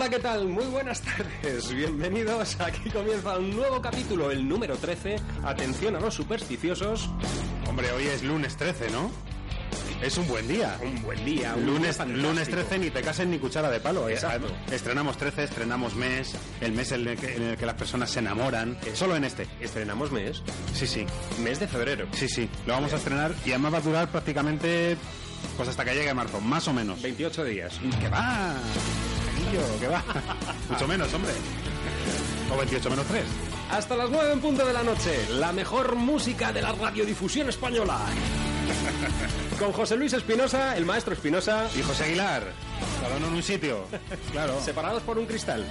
Hola, ¿qué tal? Muy buenas tardes. Bienvenidos. Aquí comienza un nuevo capítulo, el número 13. Atención a los supersticiosos. Hombre, hoy es lunes 13, ¿no? Es un buen día. Un buen día. Un lunes, lunes 13 ni te cases ni cuchara de palo. ¿eh? Exacto. Estrenamos 13, estrenamos mes, el mes en el que, en el que las personas se enamoran. Solo en este. Estrenamos mes. Sí, sí. Mes de febrero. Sí, sí. Lo vamos a estrenar y además va a durar prácticamente pues hasta que llegue marzo, más o menos. 28 días. ¿Qué va? Mucho menos, hombre. O 28 menos 3. Hasta las 9 en punto de la noche. La mejor música de la radiodifusión española. Con José Luis Espinosa, el maestro Espinosa, Y José Aguilar, cada uno en un sitio. Claro. separados por un cristal.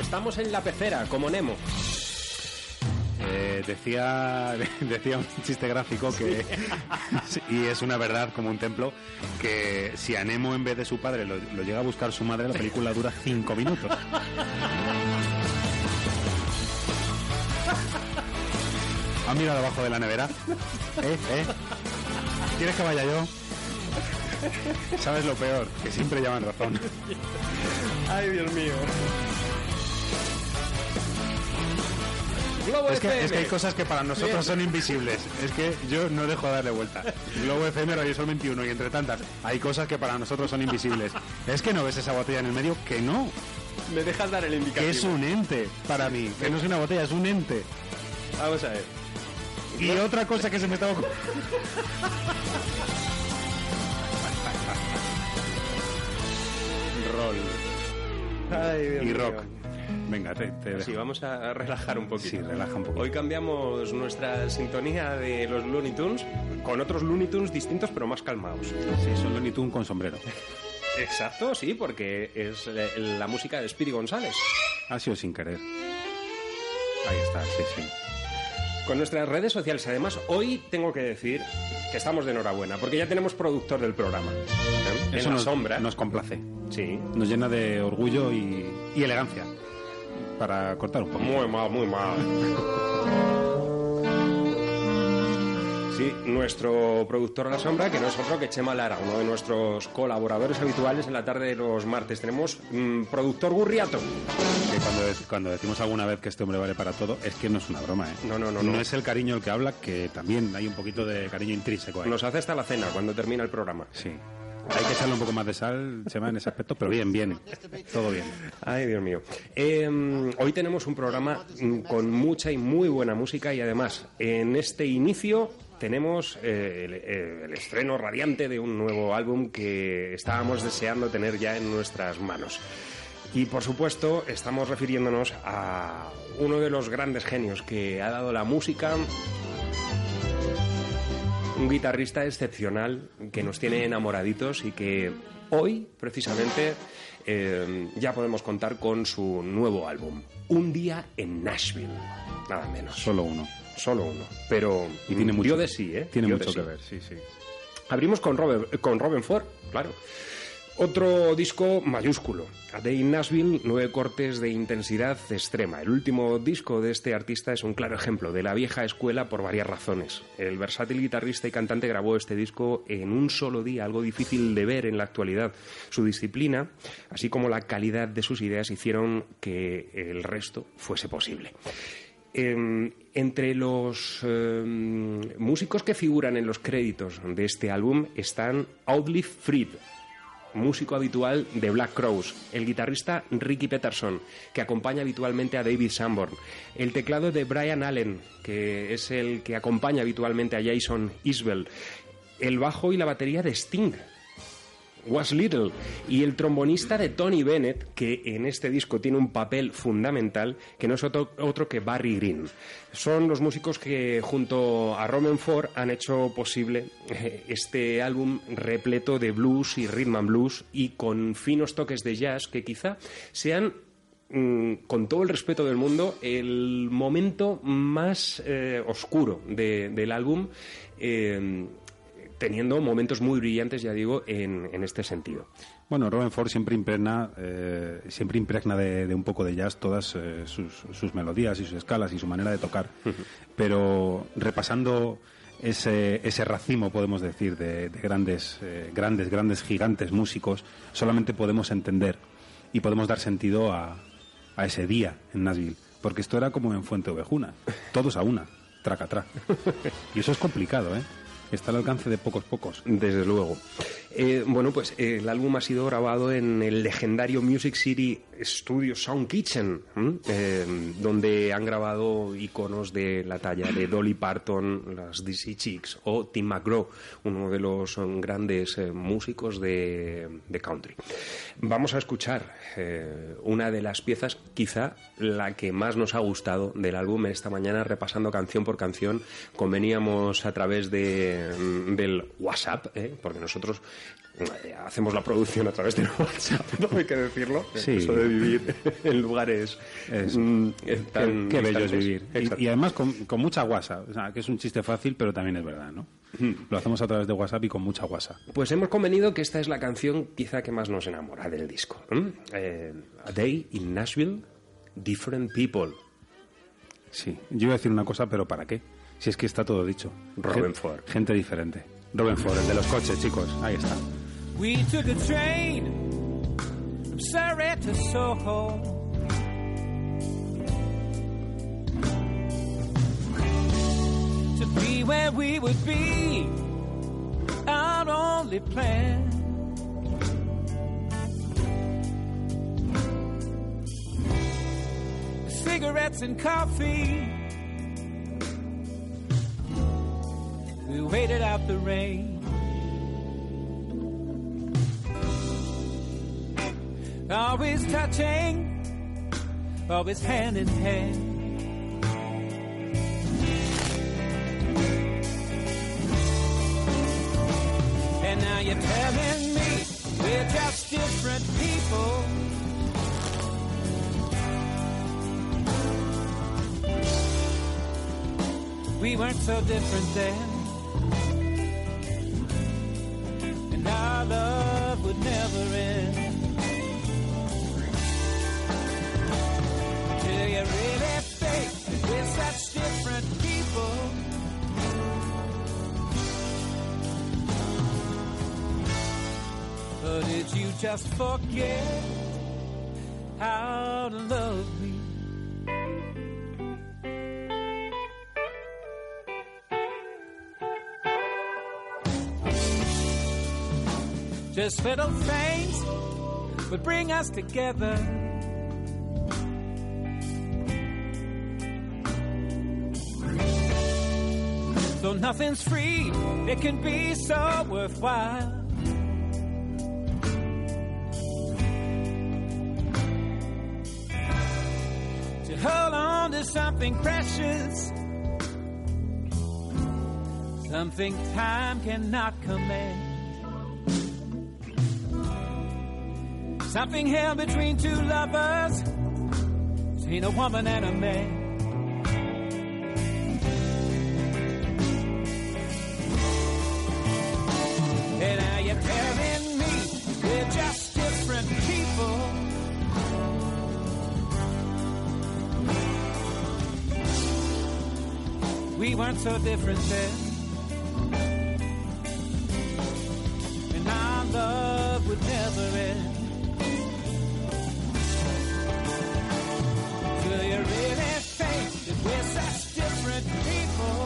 Estamos en la pecera, como Nemo. Eh, decía, decía un chiste gráfico que, y es una verdad como un templo, que si a Nemo en vez de su padre lo, lo llega a buscar su madre, la película dura cinco minutos. ¿Has mirado abajo de la nevera? ¿Eh? ¿Eh? ¿Quieres que vaya yo? ¿Sabes lo peor? Que siempre llevan razón. Ay, Dios mío. Globo Es que, FM. es que hay cosas que para nosotros son invisibles. Es que yo no dejo de darle vuelta. Globo FM, Radio Sol 21 y entre tantas, hay cosas que para nosotros son invisibles. Es que no ves esa botella en el medio, que no, ¿Me dejas dar el que indicativo? es un ente para mí, que no es una botella, es un ente. Vamos a ver. Y otra cosa que se me estaba. Roll. Ay, Dios Y mío. rock. Venga, te, te. Sí, vamos a relajar un poquito. Sí, relaja un poquito. Hoy cambiamos nuestra sintonía de los Looney Tunes con otros Looney Tunes distintos pero más calmados. Sí, son Looney Tunes con sombrero. Exacto, sí, porque es la música de Speedy González. Ha sido sin querer. Ahí está, sí, sí. Con nuestras redes sociales, además, hoy tengo que decir que estamos de enhorabuena, porque ya tenemos productor del programa. ¿eh? En Eso la nos, sombra. nos complace. Sí. Nos llena de orgullo y, y elegancia. Para cortar un poco. Muy mal, muy mal. Sí, nuestro productor a la sombra, que no es otro que Chema Lara, uno de nuestros colaboradores habituales en la tarde de los martes. Tenemos mm, productor Gurriato. Que cuando, cuando decimos alguna vez que este hombre vale para todo, es que no es una broma, ¿eh? No, no, no, no. No es el cariño el que habla, que también hay un poquito de cariño intrínseco ahí. Nos hace hasta la cena cuando termina el programa. Sí. Hay que echarle un poco más de sal, Chema, en ese aspecto, pero bien, bien. Todo bien. Ay, Dios mío. Eh, hoy tenemos un programa mm, con mucha y muy buena música y además en este inicio tenemos eh, el, eh, el estreno radiante de un nuevo álbum que estábamos deseando tener ya en nuestras manos. Y por supuesto estamos refiriéndonos a uno de los grandes genios que ha dado la música un guitarrista excepcional que nos tiene enamoraditos y que hoy, precisamente, eh, ya podemos contar con su nuevo álbum, Un día en Nashville, nada menos. Solo uno. Solo uno, pero Y tiene dio mucho, de sí, ¿eh? Tiene Dio mucho que sí. ver, sí, sí. Abrimos con Robin, con Robin Ford, claro. Otro disco mayúsculo, A Day in Nashville, nueve cortes de intensidad extrema. El último disco de este artista es un claro ejemplo de la vieja escuela por varias razones. El versátil guitarrista y cantante grabó este disco en un solo día, algo difícil de ver en la actualidad. Su disciplina, así como la calidad de sus ideas, hicieron que el resto fuese posible. Eh, entre los eh, músicos que figuran en los créditos de este álbum están Audley Freed, músico habitual de Black Crowes, el guitarrista Ricky Peterson, que acompaña habitualmente a David Sanborn, el teclado de Brian Allen, que es el que acompaña habitualmente a Jason Isbell, el bajo y la batería de Sting, Was Little y el trombonista de Tony Bennett, que en este disco tiene un papel fundamental, que no es otro, que Barry Green. Son los músicos que junto a Roman Ford han hecho posible eh, este álbum repleto de blues y rhythm and blues y con finos toques de jazz que quizá sean mm, con todo el respeto del mundo, el momento más eh, oscuro de- del álbum, eh, teniendo momentos muy brillantes, ya digo, en, en este sentido. Bueno, Robin Ford siempre impregna, eh, siempre impregna de, de un poco de jazz todas eh, sus, sus melodías y sus escalas y su manera de tocar. Pero repasando ese, ese racimo, podemos decir, de, de grandes, eh, grandes, grandes, gigantes músicos, solamente podemos entender y podemos dar sentido a, a ese día en Nashville. Porque esto era como en Fuente Ovejuna, todos a una, traca, traca. Y eso es complicado, ¿eh? Está al alcance de pocos pocos. Desde luego. Eh, bueno, pues eh, el álbum ha sido grabado en el legendario Music City Studio Sound Kitchen, eh, donde han grabado iconos de la talla de Dolly Parton, las DC Chicks o Tim McGraw, uno de los grandes músicos de, country. Vamos a escuchar una de las piezas, quizá la que más nos ha gustado del álbum esta mañana, repasando canción por canción. Conveníamos a través de, del WhatsApp, porque nosotros hacemos la producción a través de WhatsApp, no hay que decirlo. Sí. Eso de vivir en lugares mm, tan qué, bello es vivir. Y, además con, mucha WhatsApp, o sea, que es un chiste fácil, pero también es verdad, ¿no? Lo hacemos a través de WhatsApp y con mucha WhatsApp. Pues hemos convenido que esta es la canción quizá que más nos enamora del disco. Eh, a Day in Nashville, Different People. Sí, yo iba a decir una cosa, pero ¿para qué? Si es que está todo dicho. Robin Ford. Gente diferente. Robin Ford, el de los coches, chicos. Ahí está. We took a train from Surrey to Soho. To be where we would be, our only plan. Cigarettes and coffee. We waited out the rain. Always touching, always hand in hand. And now you're telling me we're just different people. We weren't so different then. And our love just forget how to love me? Just little things would bring us together. So nothing's free, it can be so worthwhile. Something precious, something time cannot command. Something held between two lovers, between a woman and a man. So different then. And our love would never end. Do you really think that we're such different people?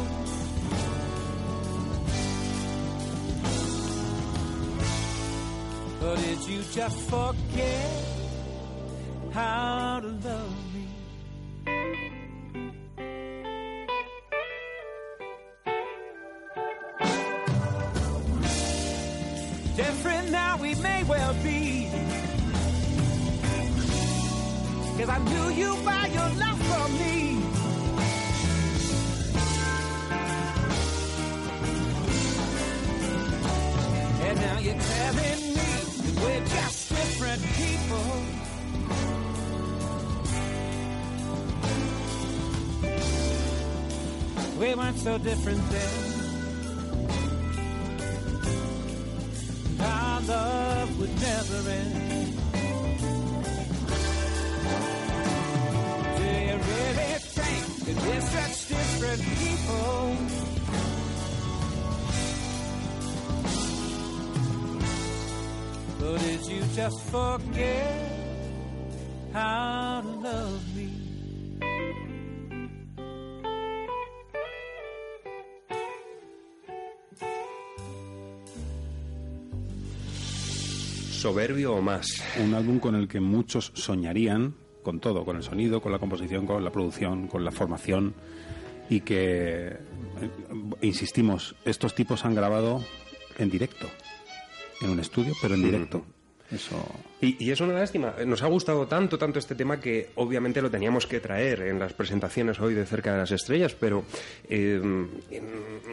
Or did you just forget so different then. Our love would never end. Do you really think We're such different people. But did you just forget Soberbio o más. Un álbum con el que muchos soñarían, con todo, con el sonido, con la composición, con la producción, con la formación, y que, eh, insistimos, estos tipos han grabado en directo, en un estudio, pero en directo. Eso. Y, y, es una lástima. Nos ha gustado tanto, tanto este tema que obviamente lo teníamos que traer en las presentaciones hoy de Cerca de las Estrellas, pero eh,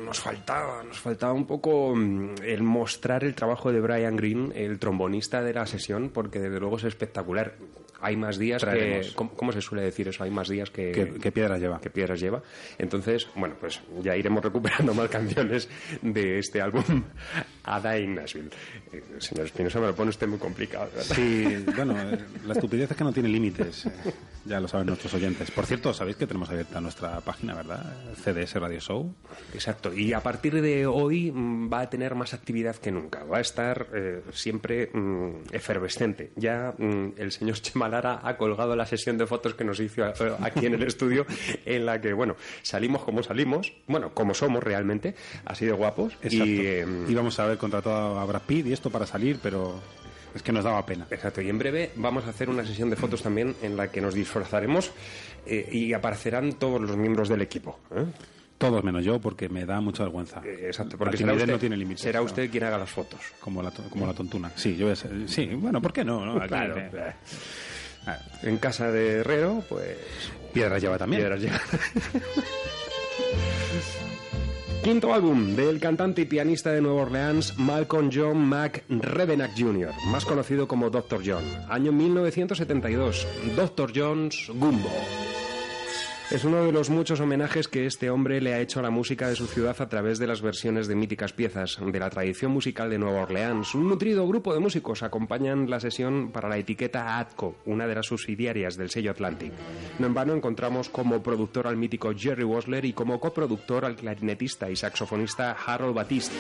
nos faltaba, nos faltaba un poco mm, el mostrar el trabajo de Brian Green, el trombonista de la sesión, porque desde luego es espectacular. Hay más días que... ¿cómo, ¿cómo, se suele decir eso? Hay más días que... Que, que piedras lleva. Que piedras lleva. Entonces, bueno, pues ya iremos recuperando más canciones de este álbum Ada in Nashville. Eh, señor Espinosa, me lo pone usted muy complicado, ¿verdad? Sí, bueno, eh, la estupidez es que no tiene límites. Eh, ya lo saben nuestros oyentes. Por cierto, sabéis que tenemos abierta nuestra página, ¿verdad? CDS Radio Show. Exacto. Y a partir de hoy mm, va a tener más actividad que nunca. Va a estar eh, siempre mm, efervescente. Ya mm, el señor Chemalara ha colgado la sesión de fotos que nos hizo aquí en el estudio, en la que, bueno, salimos como salimos, bueno, como somos realmente, así de guapos. Exacto. Y, eh, íbamos a haber contratado a Brad Pitt y esto para salir, pero es que nos daba pena. Exacto, y en breve vamos a hacer una sesión de fotos también en la que nos disfrazaremos eh, y aparecerán todos los miembros del equipo. ¿eh? Todos menos yo, porque me da mucha vergüenza. Eh, exacto, porque la usted, no tiene límites. será usted ¿no? quien haga las fotos. Como la, como la tontuna. Sí, yo voy a ser, sí, bueno, ¿por qué no? no? Aquí, claro. En casa de Herrero, pues... Piedras lleva también. Piedras lleva. Quinto álbum del cantante y pianista de Nueva Orleans Malcolm John McRevenack Jr., más conocido como Dr. John. Año 1972. Dr. John's Gumbo. Es uno de los muchos homenajes que este hombre le ha hecho a la música de su ciudad a través de las versiones de míticas piezas de la tradición musical de Nueva Orleans. Un nutrido grupo de músicos acompañan la sesión para la etiqueta ATCO, una de las subsidiarias del sello Atlantic. No en vano encontramos como productor al mítico Jerry Wosler y como coproductor al clarinetista y saxofonista Harold Batiste.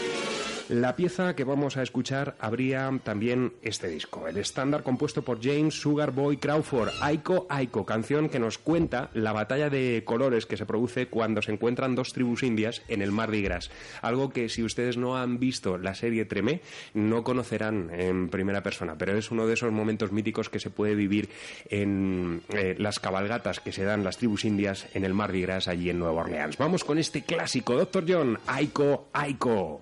La pieza que vamos a escuchar habría también este disco, el estándar compuesto por James Sugar Boy Crawford, Aiko Aiko, canción que nos cuenta la batalla de colores que se produce cuando se encuentran dos tribus indias en el Mardi Gras. Algo que si ustedes no han visto la serie Tremé, no conocerán en primera persona, pero es uno de esos momentos míticos que se puede vivir en eh, las cabalgatas que se dan las tribus indias en el Mardi Gras allí en Nueva Orleans. Vamos con este clásico, Dr. John, Aiko Aiko.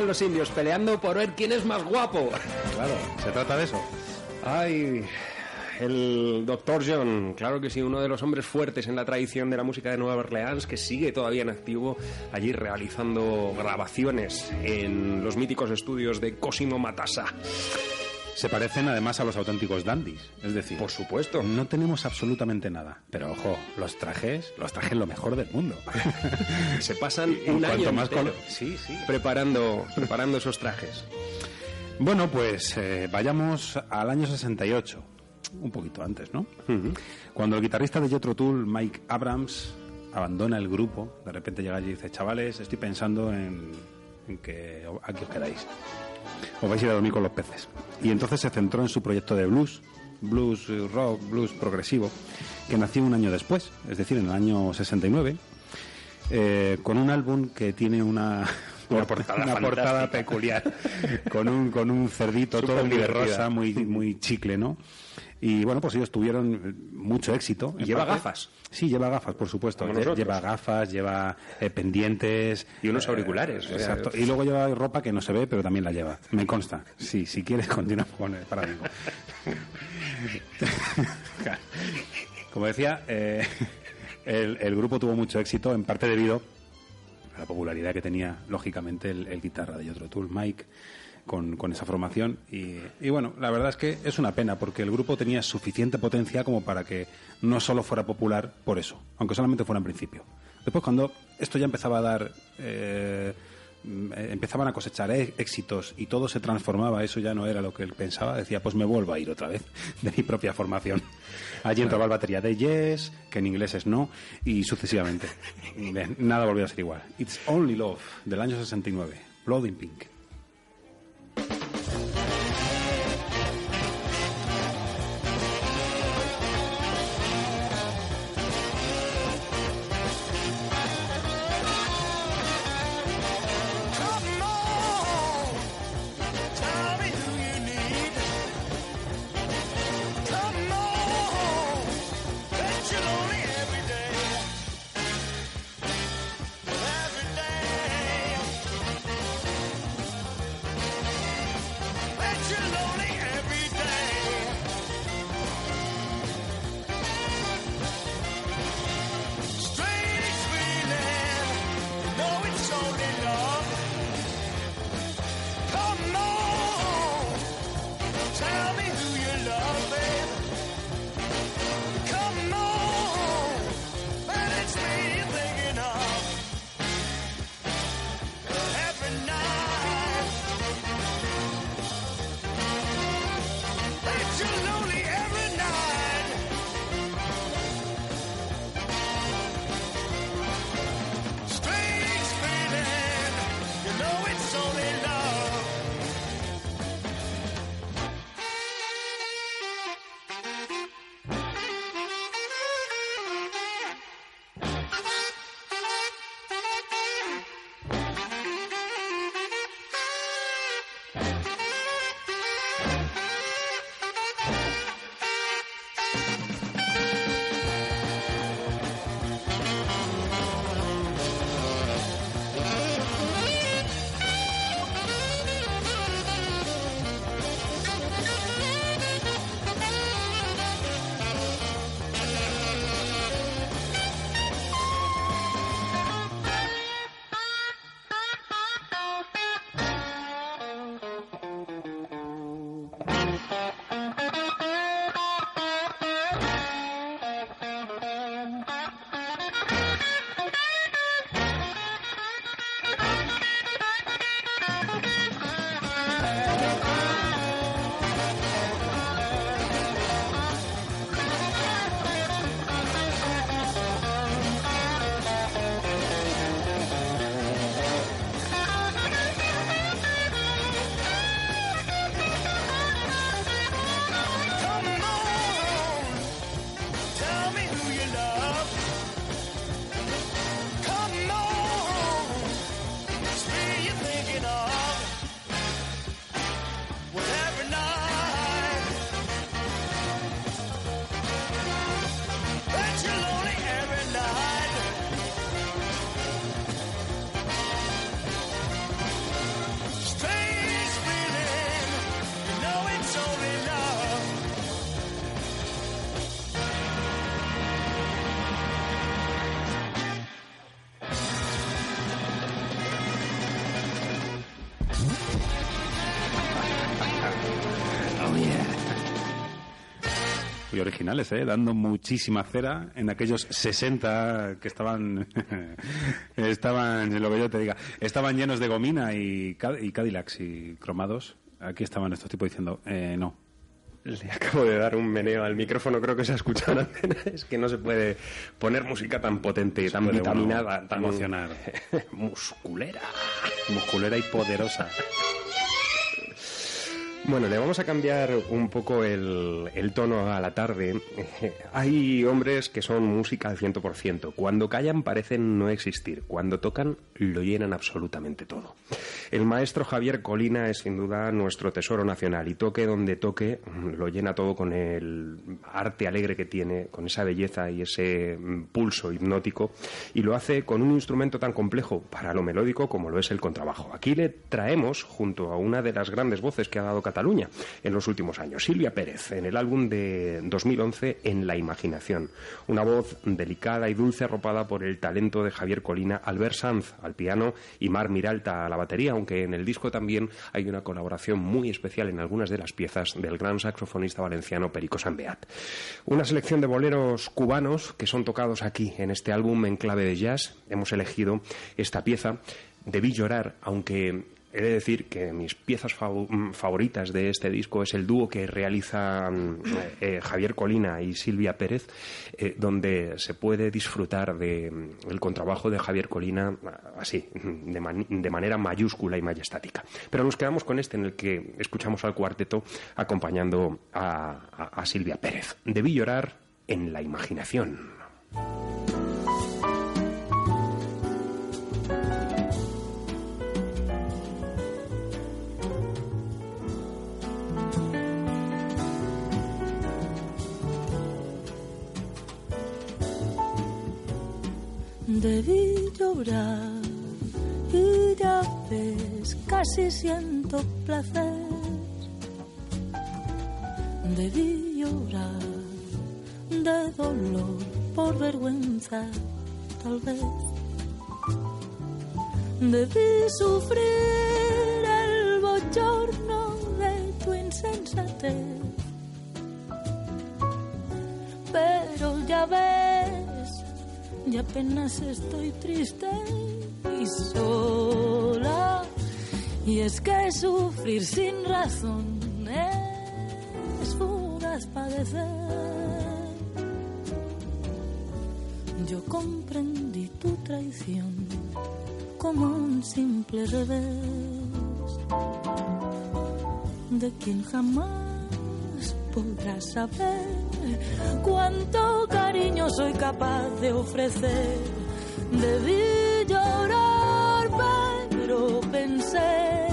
Están los indios peleando por ver quién es más guapo. Claro, se trata de eso. Ay, el Dr. John, claro que sí, uno de los hombres fuertes en la tradición de la música de Nueva Orleans, que sigue todavía en activo allí realizando grabaciones en los míticos estudios de Cosimo Matassa. Se parecen además a los auténticos dandies. Es decir, Por supuesto. no tenemos absolutamente nada. Pero ojo, los trajes, los trajes lo mejor del mundo. Se pasan Y un año más entero color- Sí, sí. preparando, preparando esos trajes. Bueno, pues eh, vayamos al año 68, un poquito antes, ¿no? Cuando el guitarrista de Jethro Tull, Mike Abrams, abandona el grupo, de repente llega allí y dice, chavales, estoy pensando en, en que aquí os quedáis. Os vais a ir a dormir con los peces. Y entonces se centró en su proyecto de blues, blues rock, blues progresivo, que nació un año después, es decir, en el año 69, eh, con un álbum que tiene una, Una portada una portada fantástica. peculiar, con un, con un cerdito todo muy Superdivertida. rosa, muy, muy chicle, ¿no? Y bueno, pues ellos tuvieron eh, mucho éxito. ¿Y En lleva parte- gafas? Sí, lleva gafas, por supuesto. Lleva gafas, lleva eh, pendientes. Y unos auriculares, exacto. Y luego lleva ropa que no se ve, pero también la lleva. Me consta. Sí, si quieres, continúa con el paradigma. Como decía, eh, el, el grupo tuvo mucho éxito, en parte debido a la popularidad que tenía, lógicamente, el, el guitarra de otro Tool, Mike, con, con esa formación. Y, y bueno, la verdad es que es una pena, porque el grupo tenía suficiente potencia como para que no solo fuera popular por eso, aunque solamente fuera en principio. Después, cuando esto ya empezaba a dar. eh, mm, empezaban a cosechar éxitos y todo se transformaba, eso ya no era lo que él pensaba, decía, pues me vuelvo a ir otra vez de mi propia formación. Allí entraba la batería de Yes, que en inglés es no, y sucesivamente. Nada volvió a ser igual. It's Only Love, del año 69, Blood in Pink. Muy originales, ¿eh? Dando muchísima cera en aquellos 60 que estaban, estaban, lo que yo te diga, estaban llenos de gomina y, y Cadillacs y cromados. Aquí estaban estos tipos diciendo, eh, no. Le acabo de dar un meneo al micrófono, creo que se ha escuchado en antena. Es que no se puede poner música tan potente, tan puede vitaminada, tan emocionar. musculera. Musculera y poderosa. Bueno, le vamos a cambiar un poco el, el tono a la tarde. Hay hombres que son música al ciento por ciento. Cuando callan parecen no existir. Cuando tocan lo llenan absolutamente todo. El maestro Javier Colina es sin duda nuestro tesoro nacional y toque donde toque lo llena todo con el arte alegre que tiene, con esa belleza y ese pulso hipnótico y lo hace con un instrumento tan complejo para lo melódico como lo es el contrabajo. Aquí le traemos junto a una de las grandes voces que ha dado Cataluña en los últimos años, Silvia Pérez, en el álbum de 2011 En la imaginación. Una voz delicada y dulce arropada por el talento de Javier Colina, Albert Sanz al piano y Mar Miralta a la batería, aunque en el disco también hay una colaboración muy especial en algunas de las piezas del gran saxofonista valenciano Perico Sambeat. Una selección de boleros cubanos que son tocados aquí en este álbum en clave de jazz. Hemos elegido esta pieza. Debí llorar, aunque He de decir que mis piezas mm, favoritas de este disco es el dúo que realizan eh, Javier Colina y Silvia Pérez, eh, donde se puede disfrutar de, mm, contrabajo de Javier Colina ah, así, mm, de, man- de manera mayúscula y majestática. Pero nos quedamos con este en el que escuchamos al cuarteto acompañando a- a Silvia Pérez. Debí llorar en la imaginación. Debí llorar y ya ves, casi siento placer. Debí llorar de dolor por vergüenza, tal vez. Debí sufrir el bochorno de tu insensatez. Pero ya ves, y apenas estoy triste y sola. Y es que sufrir sin razón es fugaz padecer. Yo comprendí tu traición como un simple revés de quien jamás podrás saber cuánto cariño soy capaz de ofrecer. Debí llorar, pero pensé,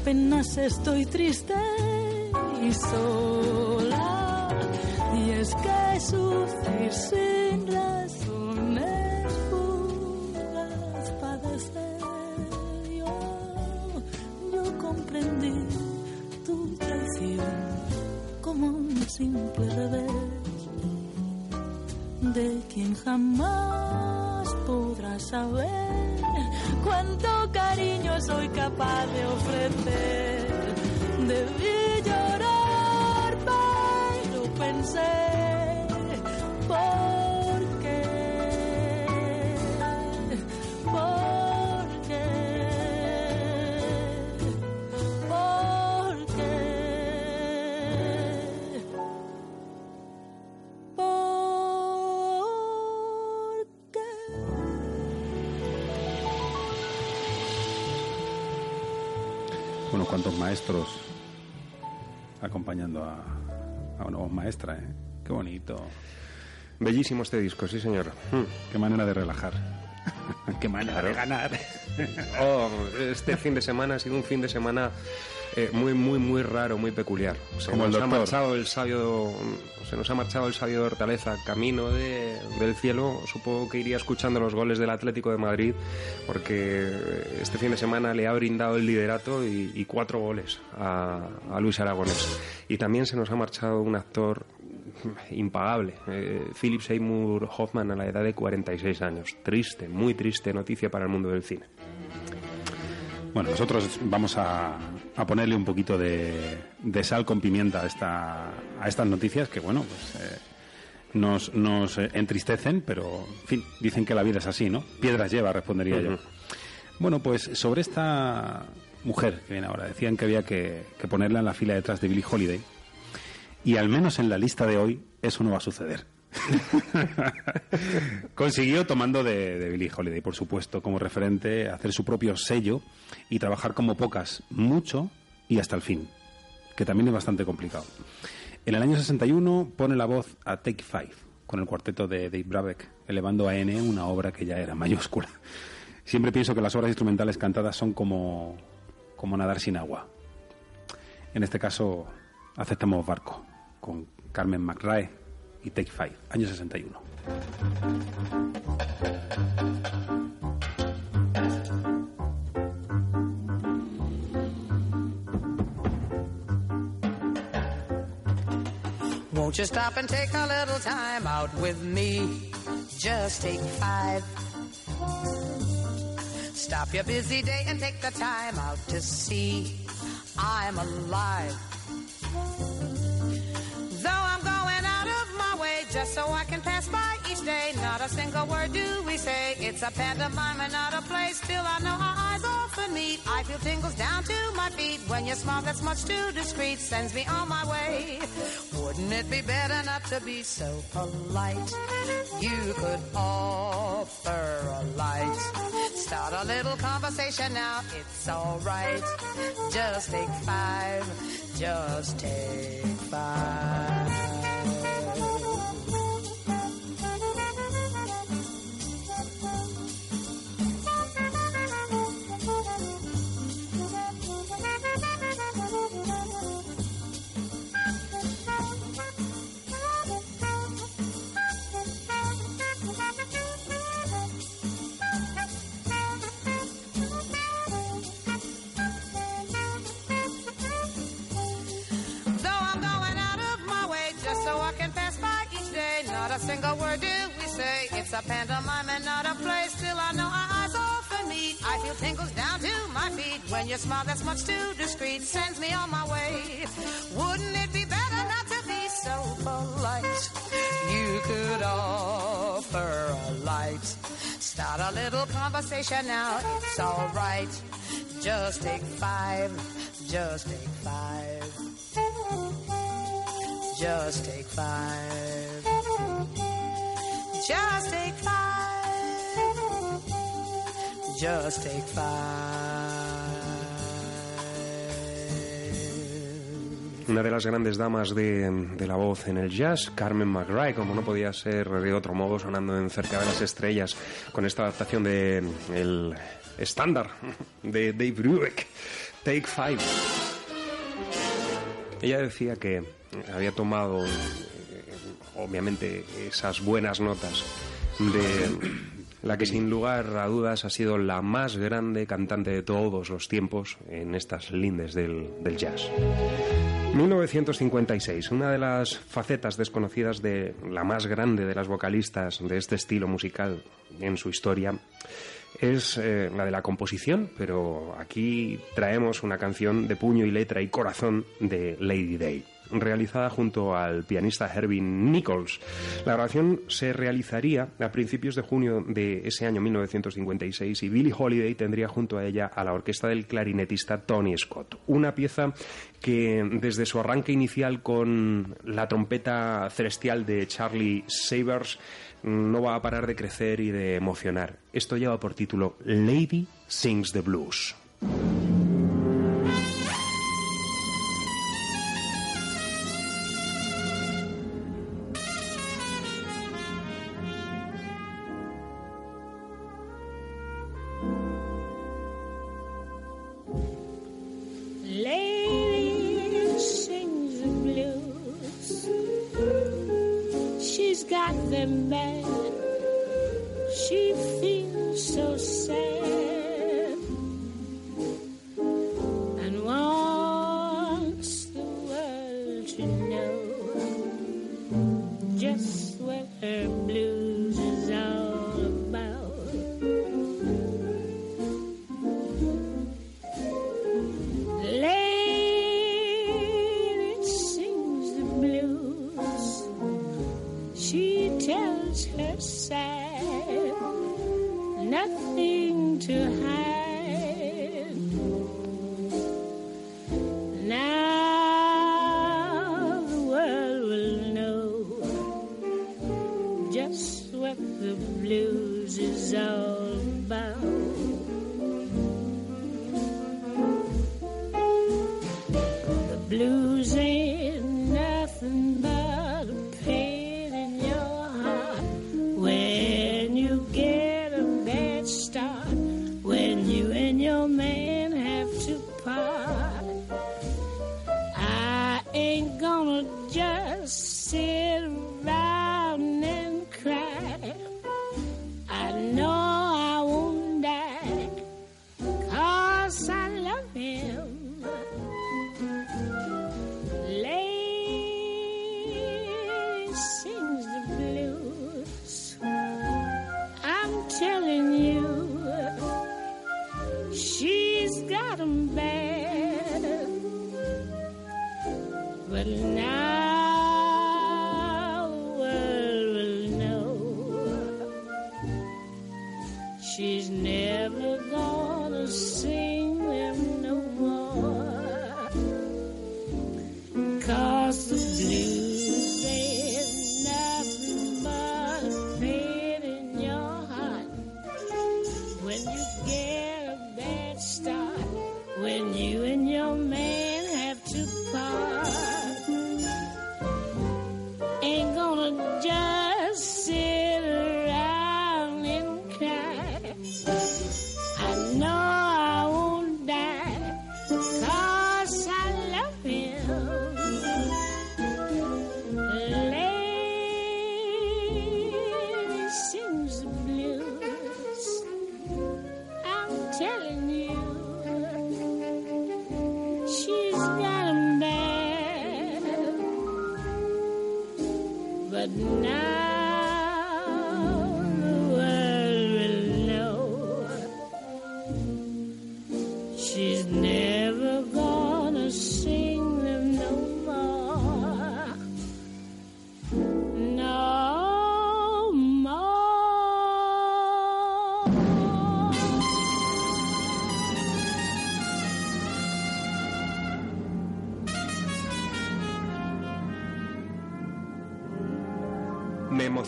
apenas estoy triste y sola. Y es que sufrir sin razones puras padecer. Yo, yo comprendí tu traición como un simple revés de quien jamás podrá saber cuánto cariño soy capaz de ofrecer. Cuántos maestros acompañando a, a una voz maestra, ¿eh? Qué bonito. Bellísimo este disco, sí señor. Mm. Qué manera de relajar. Qué manera de ganar. Oh, este fin de semana ha sido un fin de semana eh, muy, muy, muy raro, muy peculiar. Se Como el nos ha doctor. marchado el sabio, se nos ha marchado el sabio de Hortaleza camino de- del cielo. Supongo que iría escuchando los goles del Atlético de Madrid, porque este fin de semana le ha brindado el liderato y, y cuatro goles a, a Luis Aragonés. Y también se nos ha marchado un actor impagable, eh, Philip Seymour Hoffman a la edad de 46 años. Triste, muy triste noticia para el mundo del cine. Bueno, nosotros vamos a, a ponerle un poquito de, de sal con pimienta a, esta, a estas noticias que, bueno, pues eh, nos, nos eh, entristecen, pero, en fin, dicen que la vida es así, ¿no? Piedras lleva, respondería yo. Bueno, pues sobre esta mujer que viene ahora, decían que había que, que ponerla en la fila detrás de Billie Holiday, y al menos en la lista de hoy eso no va a suceder. Consiguió, tomando de, de Billie Holiday, por supuesto, como referente, hacer su propio sello y trabajar como pocas, mucho y hasta el fin, que también es bastante complicado. En el año 61 pone la voz a Take Five, con el cuarteto de Dave Brabeck, elevando a N una obra que ya era mayúscula. Siempre pienso que las obras instrumentales cantadas son como, como nadar sin agua. En este caso, aceptamos Barco, con Carmen McRae y Take Five, año 61. Won't you stop and take a little time out with me? Just take five. Stop your busy day and take the time out to see I'm alive. Just so I can pass by each day, not a single word do we say. It's a pantomime and not a play. Still, I know our eyes often meet. I feel tingles down to my feet when your smile that's much too discreet sends me on my way. Wouldn't it be better not to be so polite? You could offer a light. Start a little conversation now, it's alright. Just take five, just take five. Single word do we say. It's a pantomime and not a play. Still, I know our eyes often meet. I feel tingles down to my feet when your smile that's much too discreet sends me on my way. Wouldn't it be better not to be so polite? You could offer a light. Start a little conversation now, it's alright. Just take five, just take five. Just take five. Just take five. Just take five. una de las grandes damas de, la voz en el jazz, Carmen McRae, como no podía ser de otro modo, sonando en Cerca de las Estrellas, con esta adaptación de el estándar de Dave Brubeck, Take Five. Ella decía que había tomado, obviamente, esas buenas notas de la que sin lugar a dudas ha sido la más grande cantante de todos los tiempos en estas lindes del, del jazz. 1956, una de las facetas desconocidas de la más grande de las vocalistas de este estilo musical en su historia es eh, la de la composición, pero aquí traemos una canción de puño y letra y corazón de Lady Day realizada junto al pianista Herbie Nichols. La grabación se realizaría a principios de junio de ese año 1956 y Billie Holiday tendría junto a ella a la orquesta del clarinetista Tony Scott. Una pieza que desde su arranque inicial con la trompeta celestial de Charlie Sabers no va a parar de crecer y de emocionar. Esto lleva por título Lady Sings the Blues.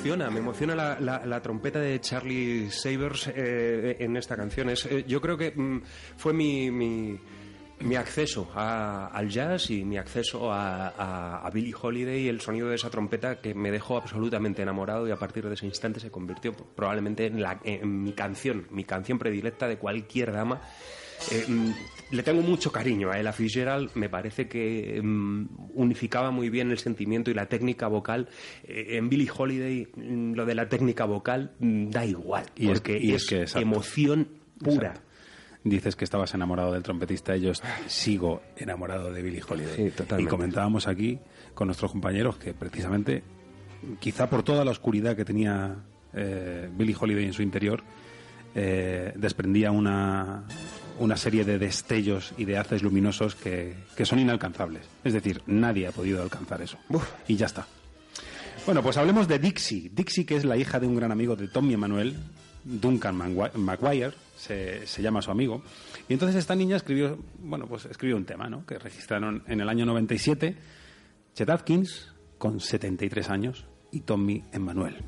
Emociona, me emociona la, la- trompeta de Charlie Sabers eh, en esta canción. Es, eh, yo creo que mm, fue mi, mi- acceso a- al jazz y mi acceso a, a, a Billie Holiday y el sonido de esa trompeta que me dejó absolutamente enamorado y a partir de ese instante se convirtió probablemente en, la, en mi canción, mi canción predilecta de cualquier dama. Eh, mm, le tengo mucho cariño a Ella Fitzgerald, me parece que mm, unificaba muy bien el sentimiento y la técnica vocal. Eh, en Billie Holiday mm, lo de la técnica vocal da igual, Y es- porque y es que, exacto. emoción pura. Exacto. Dices que estabas enamorado del trompetista, yo sigo enamorado de Billie Holiday. Sí. Y comentábamos aquí con nuestros compañeros que precisamente, quizá por toda la oscuridad que tenía eh, Billie Holiday en su interior, eh, desprendía una, una serie de destellos y de haces luminosos que, que son inalcanzables. Es decir, nadie ha podido alcanzar eso. Y ya está. Bueno, pues hablemos de Dixie. Dixie, que es la hija de un gran amigo de Tommy Emanuel, Duncan se, se llama su amigo. Y entonces esta niña escribió, bueno, pues escribió un tema, ¿no? Que registraron en el año 97 Chet Atkins, con 73 años, y Tommy Emanuel.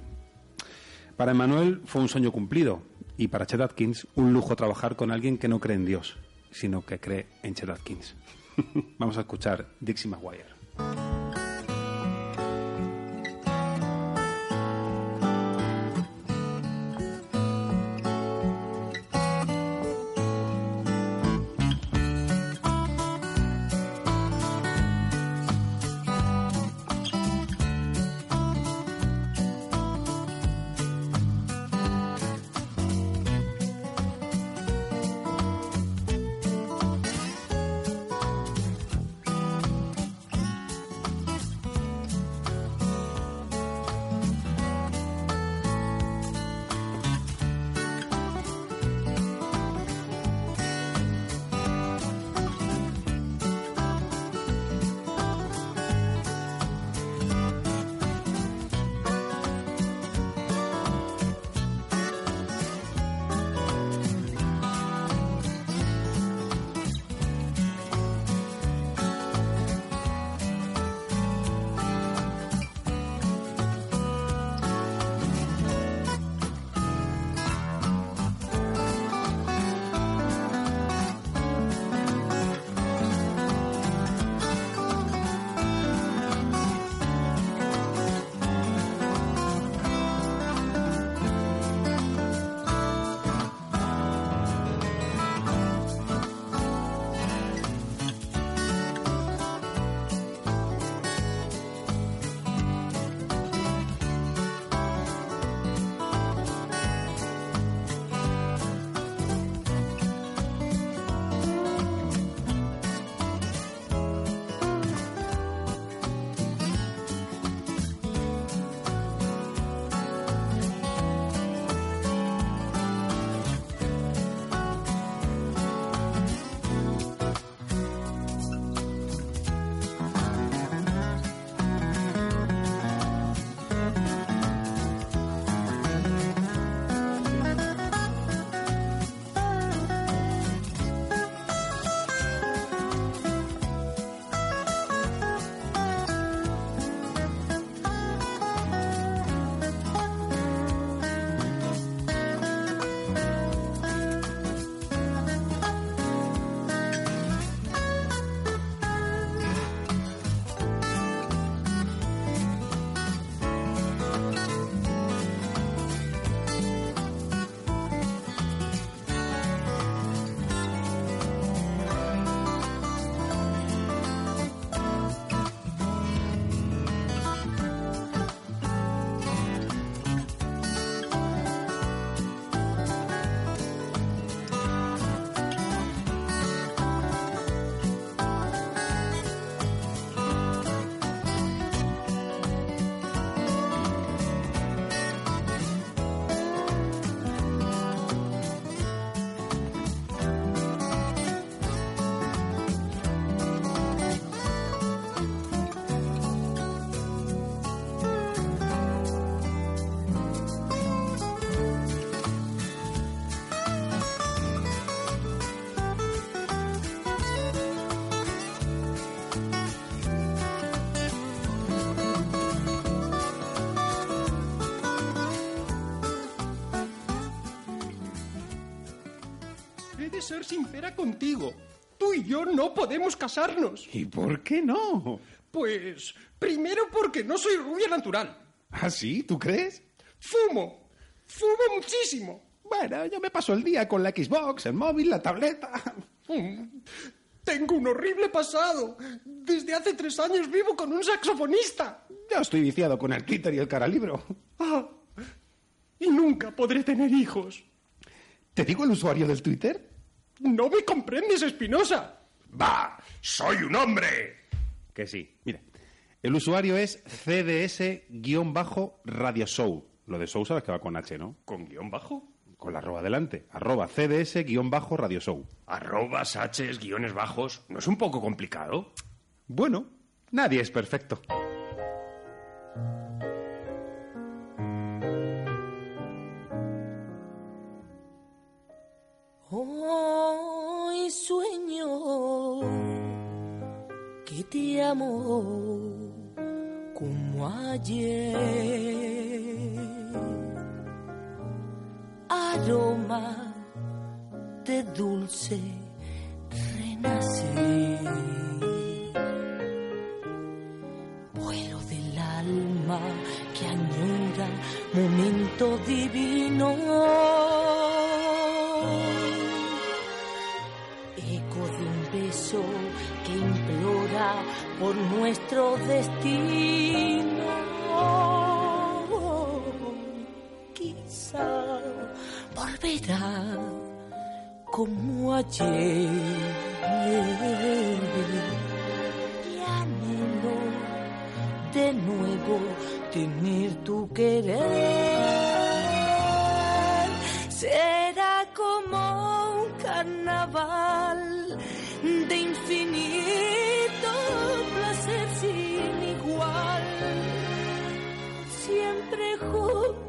Para Emanuel fue un sueño cumplido, y para Chet Atkins un lujo trabajar con alguien que no cree en Dios, sino que cree en Chet Atkins. Vamos a escuchar Dixie Maguire. Ser sincera contigo. Tú y yo no podemos casarnos. ¿Y por qué no? Pues primero porque no soy rubia natural. ¿Ah, sí? ¿Tú crees? Fumo. Fumo muchísimo. Bueno, yo me paso el día con la Xbox, el móvil, la tableta. Mm. Tengo un horrible pasado. Desde hace tres años vivo con un saxofonista. Yo estoy viciado con el Twitter y el caralibro. Ah, y nunca podré tener hijos. ¿Te digo el usuario del Twitter? No me comprendes, Espinosa. ¡Va! ¡Soy un hombre! Que sí. Mira, el usuario es CDS-Radio Show. Lo de Show sabes que va con H, ¿no? ¿Con guion bajo? Con la arroba delante. Arroba CDS-Radio Show. Arrobas, Hs, guiones bajos. ¿No es un poco complicado? Bueno, nadie es perfecto. Hoy sueño que te amo como ayer. Aroma de dulce renacer. Vuelo del alma que añora momento divino. Que implora por nuestro destino. Quizá volverá como ayer. Y anhelo de nuevo tener tu querer. Será como un carnaval de infinito placer sin igual. Siempre juntos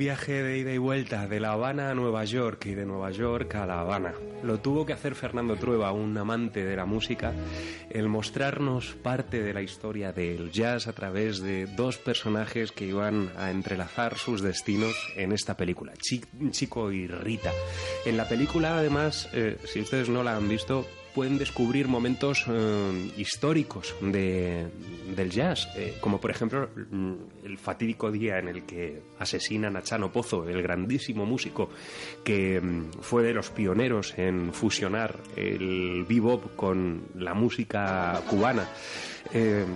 viaje de ida y vuelta de La Habana a Nueva York y de Nueva York a La Habana. Lo tuvo que hacer Fernando Trueba, un amante de la música, el mostrarnos parte de la historia del jazz a través de dos personajes que iban a entrelazar sus destinos en esta película, Chi- Chico y Rita. En la película, además, eh, si ustedes no la han visto, pueden descubrir momentos eh, históricos de- del jazz, eh, como por ejemplo mm, el fatídico día en el que asesinan a Chano Pozo, el grandísimo músico que mm, fue de los pioneros en fusionar el bebop con la música cubana. Eh,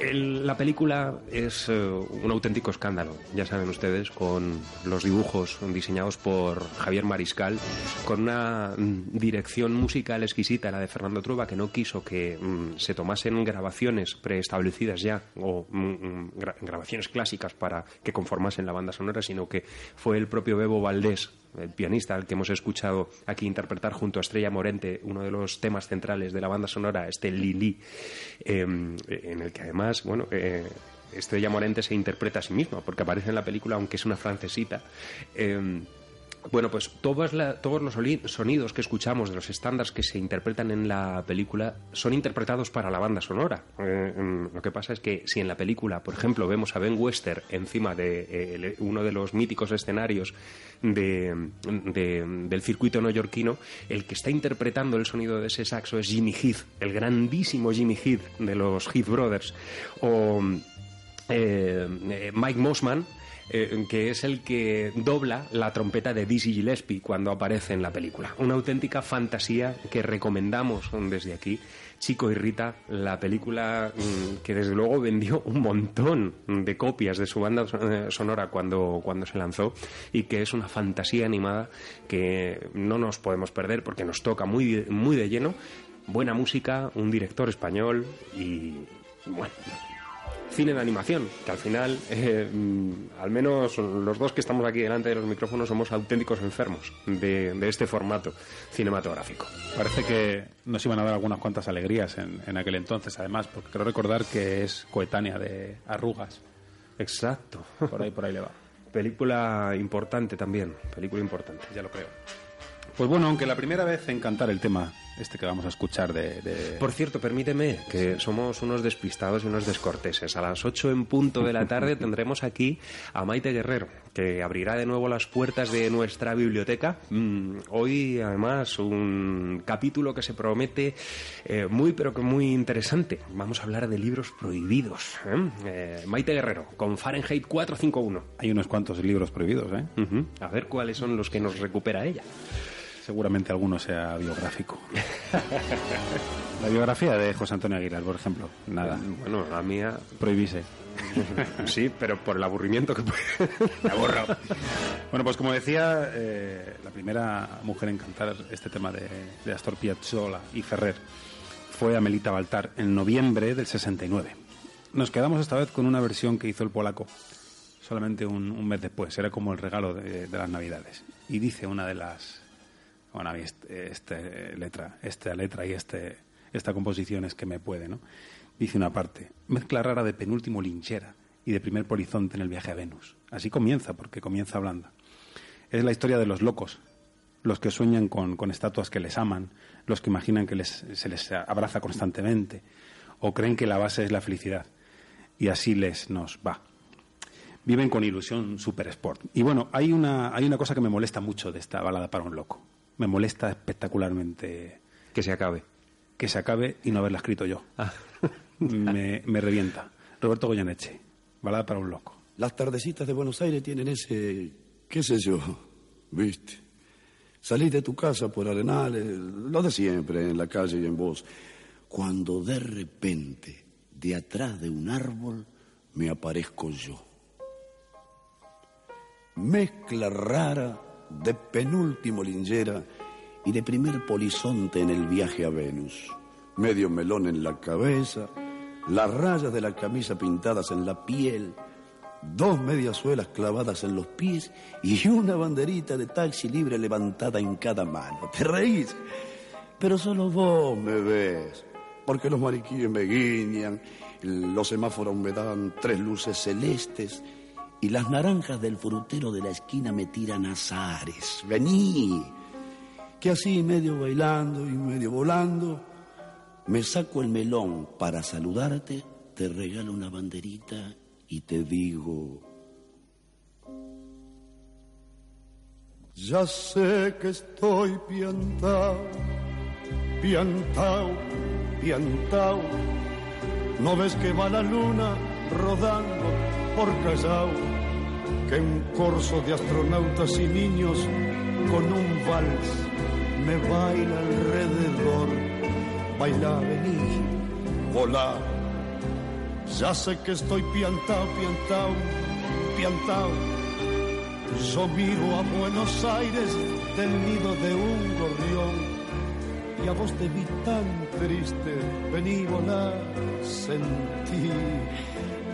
la película es eh, un auténtico escándalo, ya saben ustedes, con los dibujos diseñados por Javier Mariscal, con una mm, dirección musical exquisita, la de Fernando Trueba, que no quiso que mm, se tomasen grabaciones preestablecidas ya, o mm, mm, gra- grabaciones clásicas para que conformasen la banda sonora, sino que fue el propio Bebo Valdés, el pianista al que hemos escuchado aquí interpretar junto a Estrella Morente uno de los temas centrales de la banda sonora, este Lili, eh, en el que además, bueno, eh, Estrella Morente se interpreta a sí misma, porque aparece en la película, aunque es una francesita. eh, bueno, pues todos, la- todos los sonidos que escuchamos de los estándares que se interpretan en la película son interpretados para la banda sonora. Eh, mm, lo que pasa es que si en la película, por ejemplo, vemos a Ben Wester encima de eh, uno de los míticos escenarios de- de- del circuito neoyorquino, el que está interpretando el sonido de ese saxo es Jimmy Heath, el grandísimo Jimmy Heath de los Heath Brothers. O eh, eh, Mike Mossman, eh, que es el que dobla la trompeta de Dizzy Gillespie cuando aparece en la película. Una auténtica fantasía que recomendamos desde aquí. Chico y Rita, la película mm, que desde luego vendió un montón de copias de su banda eh, sonora cuando, cuando se lanzó y que es una fantasía animada que no nos podemos perder porque nos toca muy, muy de lleno. Buena música, un director español y bueno, cine de animación, que al final, eh, mm, al menos los dos que estamos aquí delante de los micrófonos somos auténticos enfermos de, de este formato cinematográfico. Parece que nos iban a dar algunas cuantas alegrías en, en aquel entonces, además, porque creo recordar que es coetánea de Arrugas. Exacto. Por ahí, por ahí le va. Película importante también, película importante. Ya lo creo. Pues bueno, aunque la primera vez en cantar el tema este que vamos a escuchar de... de- Por cierto, permíteme que somos unos despistados y unos descorteses. A las 8 en punto de la tarde tendremos aquí a Maite Guerrero, que abrirá de nuevo las puertas de nuestra biblioteca. Mm, hoy, además, un capítulo que se promete eh, muy, pero que muy interesante. Vamos a hablar de libros prohibidos. ¿eh? Eh, Maite Guerrero, con Fahrenheit 451. Hay unos cuantos libros prohibidos, ¿eh? Ujú. A ver cuáles son los que nos recupera ella. Seguramente alguno sea biográfico. la biografía de José Antonio Aguilar, por ejemplo. Nada. Bueno, la mía Prohibise. sí, pero por el aburrimiento que puede. Aburro. Bueno, pues como decía, eh, la primera mujer en cantar este tema de, de Astor Piazzolla y Ferrer fue Amelita Baltar en noviembre del 69. Nos quedamos esta vez con una versión que hizo el polaco solamente un, un mes después. Era como el regalo de, de las Navidades. Y dice una de las... Bueno, a mí este, este letra, esta letra y este, esta composición es que me puede, ¿no? Dice una parte, mezcla rara de penúltimo linchera y de primer polizonte en el viaje a Venus. Así comienza, porque comienza hablando. Es la historia de los locos, los que sueñan con, estatuas que les aman, los que imaginan que se les abraza constantemente, o creen que la base es la felicidad. Y así les nos va. Viven con ilusión super sport. Y bueno, hay una, hay una cosa que me molesta mucho de esta balada para un loco. Me molesta espectacularmente Que se acabe. que se acabe y no haberla escrito yo. Me, me revienta. Roberto Goyaneche, balada para un loco. Las tardecitas de Buenos Aires tienen ese, qué sé yo, viste. Salís de tu casa por Arenales, lo de siempre, en la calle y en vos. Cuando de repente, de atrás de un árbol, me aparezco yo. mezcla rara de penúltimo lingera y de primer polizonte en el viaje a Venus. Medio melón en la cabeza, las rayas de la camisa pintadas en la piel, dos mediasuelas clavadas en los pies y una banderita de taxi libre levantada en cada mano. ¿Te reís? Pero solo vos me ves, porque los mariquíes me guiñan, los semáforos me dan tres luces celestes y las naranjas del frutero de la esquina me tiran azares. Vení, que así medio bailando y medio volando, me saco el melón para saludarte, te regalo una banderita y te digo... Ya sé que estoy piantao, piantao, piantao. ¿No ves que va la luna rodando por Callao? Que un corso de astronautas y niños con un vals me baila alrededor. Baila, vení, volá. Ya sé que estoy piantao, piantao, piantao. Yo miro a Buenos Aires del nido de un gorrión y a vos te vi tan triste, vení volá, sentí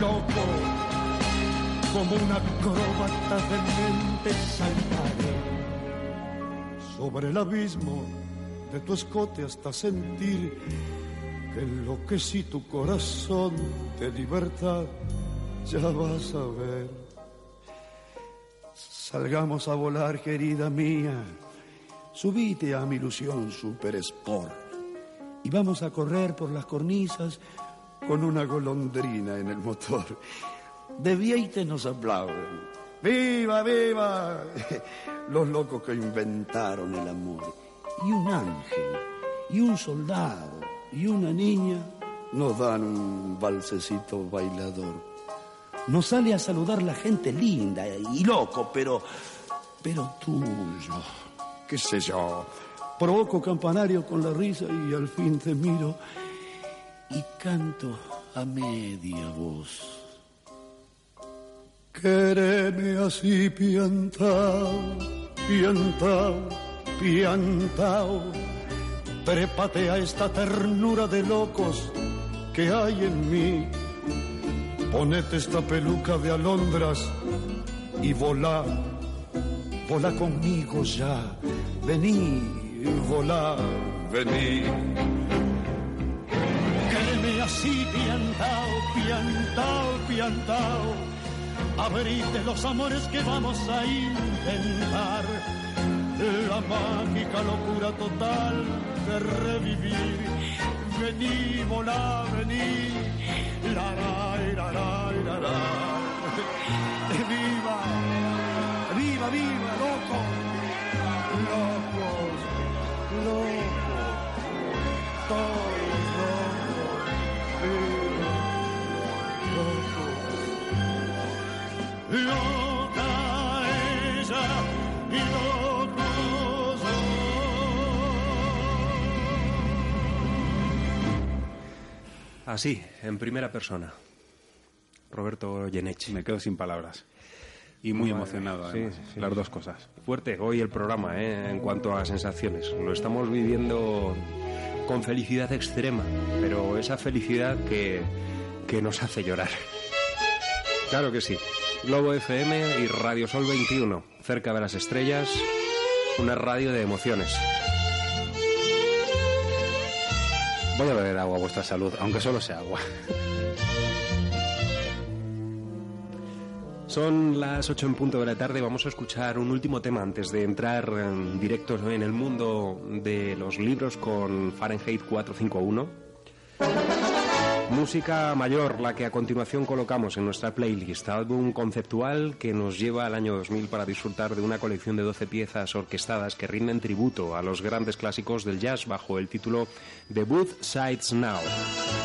loco, como una acróbata de mente saltaré sobre el abismo de tu escote hasta sentir que enloquecí tu corazón de libertad. Ya vas a ver. Salgamos a volar, querida mía. Subite a mi ilusión Super Sport y vamos a correr por las cornisas con una golondrina en el motor. De Vieite nos aplauden. ¡Viva, viva! Los locos que inventaron el amor. Y un ángel, y un soldado, y una niña nos dan un balsecito bailador. Nos sale a saludar la gente linda y loco, pero, pero tuyo qué sé yo. Provoco campanario con la risa y al fin te miro y canto a media voz. Quéreme así piantao, piantao, piantao. Trépate a esta ternura de locos que hay en mí. Ponete esta peluca de alondras y volá volá conmigo ya, vení, volá, vení. Así, piantao, piantao, piantao, abrite los amores que vamos a intentar, la mágica locura total de revivir. Vení, volá, vení, la, la, la, la, la, la. viva viva, viva, loco. Locos, locos, todos Así, en primera persona. Roberto Genechi. Me quedo sin palabras. Y muy Madre, emocionado, sí, además. sí, sí. Las dos cosas. Fuerte hoy el programa, ¿eh? en cuanto a sensaciones. Lo estamos viviendo con felicidad extrema, pero esa felicidad que, que nos hace llorar. Claro que sí. Globo FM y Radio Sol 21, cerca de las estrellas, una radio de emociones. Voy a beber agua a vuestra salud, aunque solo sea agua. Son las 8 en punto de la tarde. Vamos a escuchar un último tema antes de entrar en directo en el mundo de los libros con Fahrenheit 451. Música mayor, la que a continuación colocamos en nuestra playlist, álbum conceptual que nos lleva al año 2000 para disfrutar de una colección de 12 piezas orquestadas que rinden tributo a los grandes clásicos del jazz bajo el título The Both Sides Now.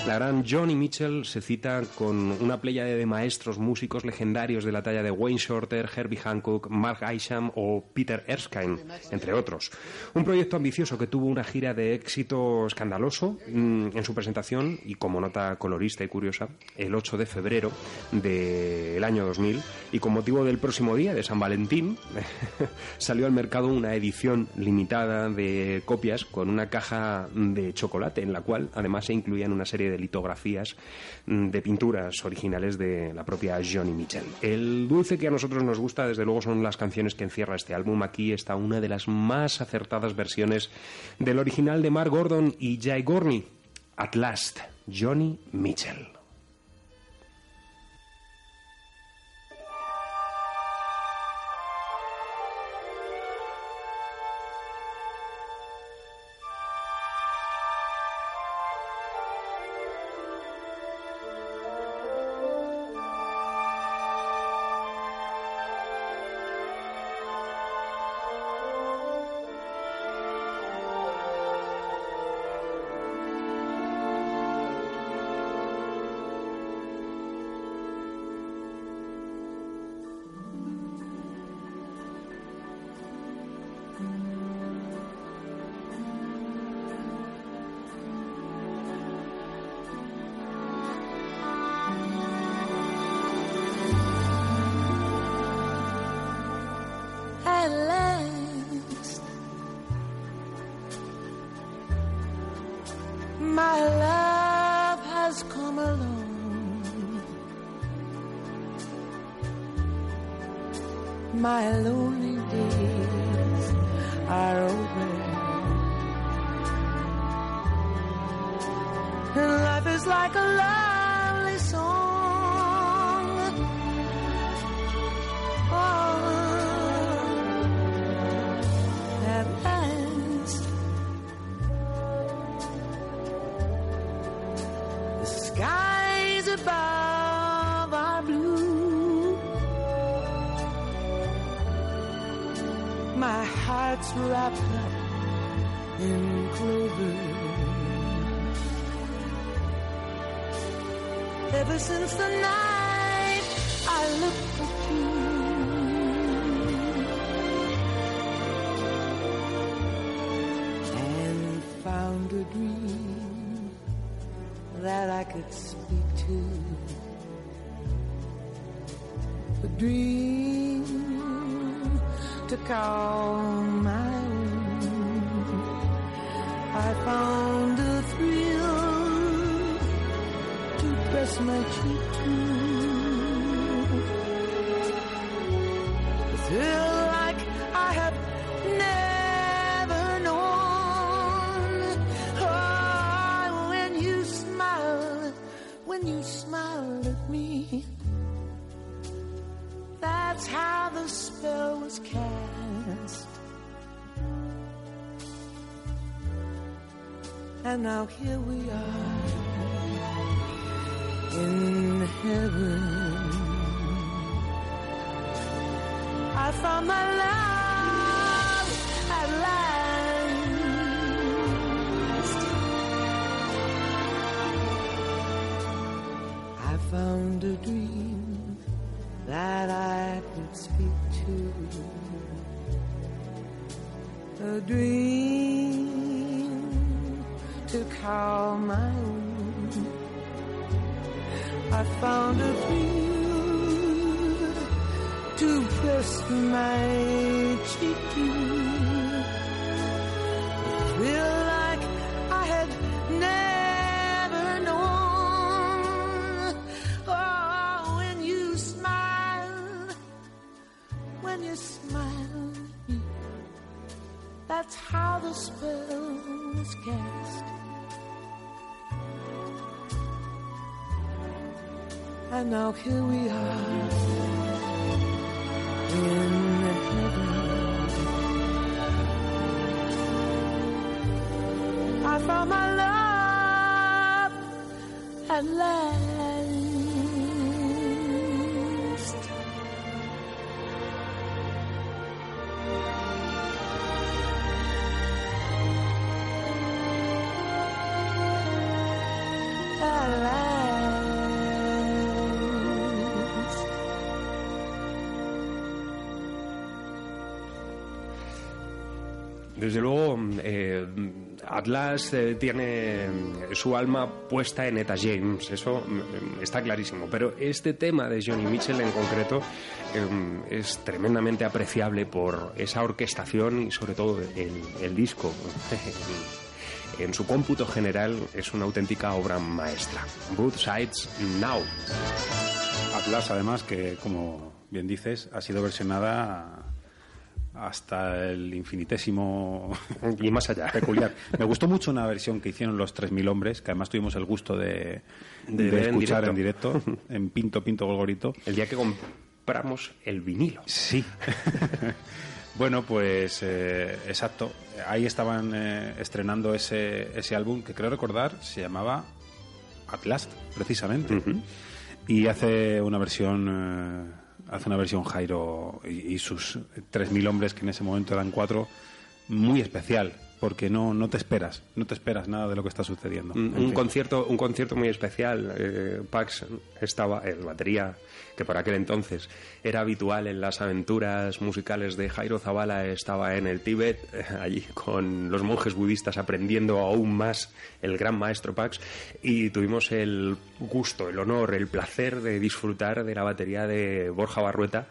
La gran Johnny Mitchell se cita con una playa de maestros músicos legendarios de la talla de Wayne Shorter, Herbie Hancock, Mark Isham o Peter Erskine, entre otros. Un proyecto ambicioso que tuvo una gira de éxito escandaloso mm, en su presentación y como nota colorista y curiosa, el 8 de febrero del año 2000 y con motivo del próximo día de San Valentín salió al mercado una edición limitada de copias con una caja de chocolate en la cual además se incluían una serie de litografías mm, de pinturas originales de la propia Johnny Mitchell. El dulce que a nosotros nos gusta desde luego son las canciones que encierra este álbum. Aquí está una de las más acertadas versiones del original de Mark Gordon y Jay Gorney, At Last, Johnny Mitchell. To call my own. I found a thrill to press my cheek to. Thrill like I had never known. Oh, when you smile, when you smile that's how the spell is cast. And now here we are in heaven. I found my love at last. Atlas eh, tiene su alma puesta en Eta James, eso mm, está clarísimo. Pero este tema de Johnny Mitchell en concreto eh, es tremendamente apreciable por esa orquestación y sobre todo el, el disco. En su cómputo general es una auténtica obra maestra. Both Sides Now. Atlas, además, que como bien dices, ha sido versionada hasta el infinitésimo Y más allá. peculiar. Me gustó mucho una versión que hicieron los 3.000 hombres, que además tuvimos el gusto de, De de ver en escuchar en directo. en Pinto, Pinto, Golgorito. El día que compramos el vinilo. Sí. bueno, pues eh, exacto. Ahí estaban eh, estrenando ese, ese álbum que creo recordar se llamaba At Last, precisamente. Y hace una versión. eh, hace una versión Jairo y, y sus 3.000 hombres, que en ese momento eran cuatro, muy especial. Porque no, no te esperas, no te esperas nada de lo que está sucediendo. Un, concierto, un concierto muy especial. Eh, Pax estaba, el batería, que por aquel entonces era habitual en las aventuras musicales de Jairo Zavala, estaba en el Tíbet, allí con los monjes budistas aprendiendo aún más el gran maestro Pax, y tuvimos el gusto, el honor, el placer de disfrutar de la batería de Borja Barrueta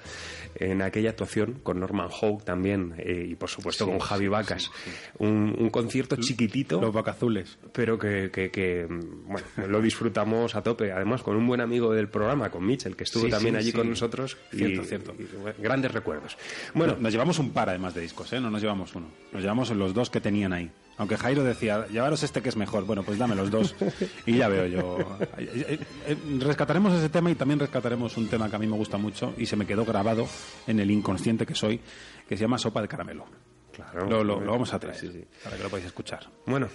en aquella actuación con Norman Howe también, eh, y por supuesto Sí, con Javi Vacas. sí, sí. Un, un concierto chiquitito Los vacazules. pero que, que- que, bueno, lo disfrutamos a tope. Además, con un buen amigo del programa, con Mitchell, que estuvo también allí con nosotros. y- Cierto, cierto. y, bueno, grandes recuerdos. Bueno, Bueno, nos llevamos un par además de discos, ¿eh? No nos llevamos uno. Nos llevamos los dos que tenían ahí. Aunque Jairo decía, llevaros este que es mejor. Bueno, pues dame los dos. Y ya veo yo. Eh, Rescataremos ese tema y también rescataremos un tema que a mí me gusta mucho y se me quedó grabado en el inconsciente que soy, que se llama Sopa de Caramelo. claro. Lo, lo- lo vamos a traer Sí, sí. para que lo podáis escuchar. Bueno,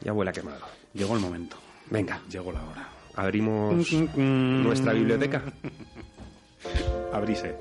ya huele a quemado. Llegó el momento. Venga, Llegó la hora. abrimos nuestra biblioteca. Abrise.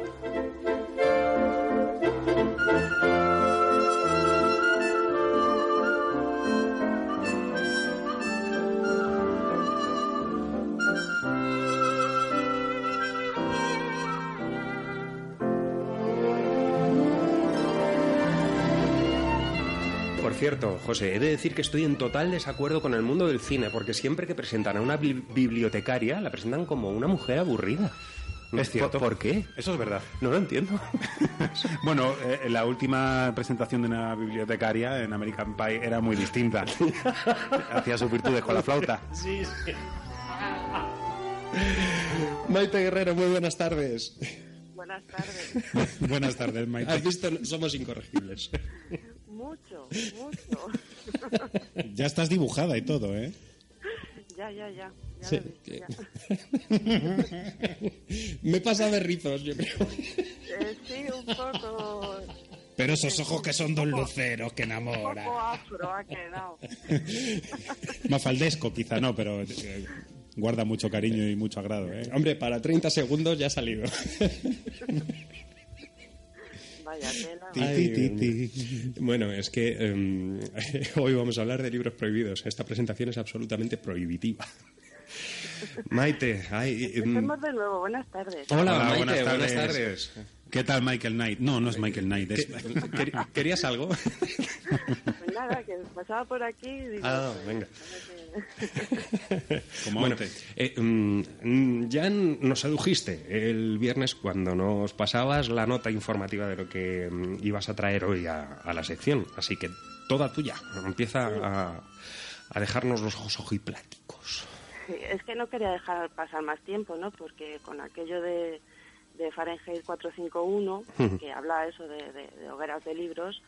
Por cierto, José, he de decir que estoy en total desacuerdo con el mundo del cine, porque siempre que presentan a una bli- bibliotecaria, la presentan como una mujer aburrida. Es cierto. ¿Por, por qué? Eso es verdad. No lo entiendo. Bueno, eh, la última presentación de una bibliotecaria en American Pie era muy distinta. Hacía sus virtudes con la flauta. Sí, sí. Maite Guerrero, muy buenas tardes. Buenas tardes. Buenas tardes, Maite. Has visto, somos incorregibles. Mucho, mucho. Ya estás dibujada y todo, ¿eh? Ya, ya, ya. ya Sí. visto, ya. Me pasa de rizos, yo creo. Eh, sí, un poco, Pero esos ojos que son dos luceros que un enamoran. poco afro ha quedado. Mafaldesco, quizá no, pero eh, guarda mucho cariño y mucho agrado, ¿eh? Hombre, para 30 segundos ya ha salido. Vaya tela. Ay. Bueno, es que em, hoy vamos a hablar de libros prohibidos. Esta presentación es absolutamente prohibitiva. Maite, ay, em, Estamos de nuevo. Buenas tardes. hola, Hola, Maite, buenas buenas tardes. tardes. ¿Qué tal Michael Knight? No, no es Michael Knight. Es... ¿Quer- ¿Querías algo? Pues nada, que pasaba por aquí y digo... Ah, venga. Como Bueno, antes. eh, mm, ya nos sedujiste el viernes cuando nos pasabas la nota informativa de lo que mm, ibas a traer hoy a, a la sección. Así que toda tuya. Empieza a, a dejarnos los ojos ojipláticos. Sí, es que no quería dejar pasar más tiempo, ¿no? Porque con aquello de, de Fahrenheit 451, que habla eso de, de- de hogueras de libros,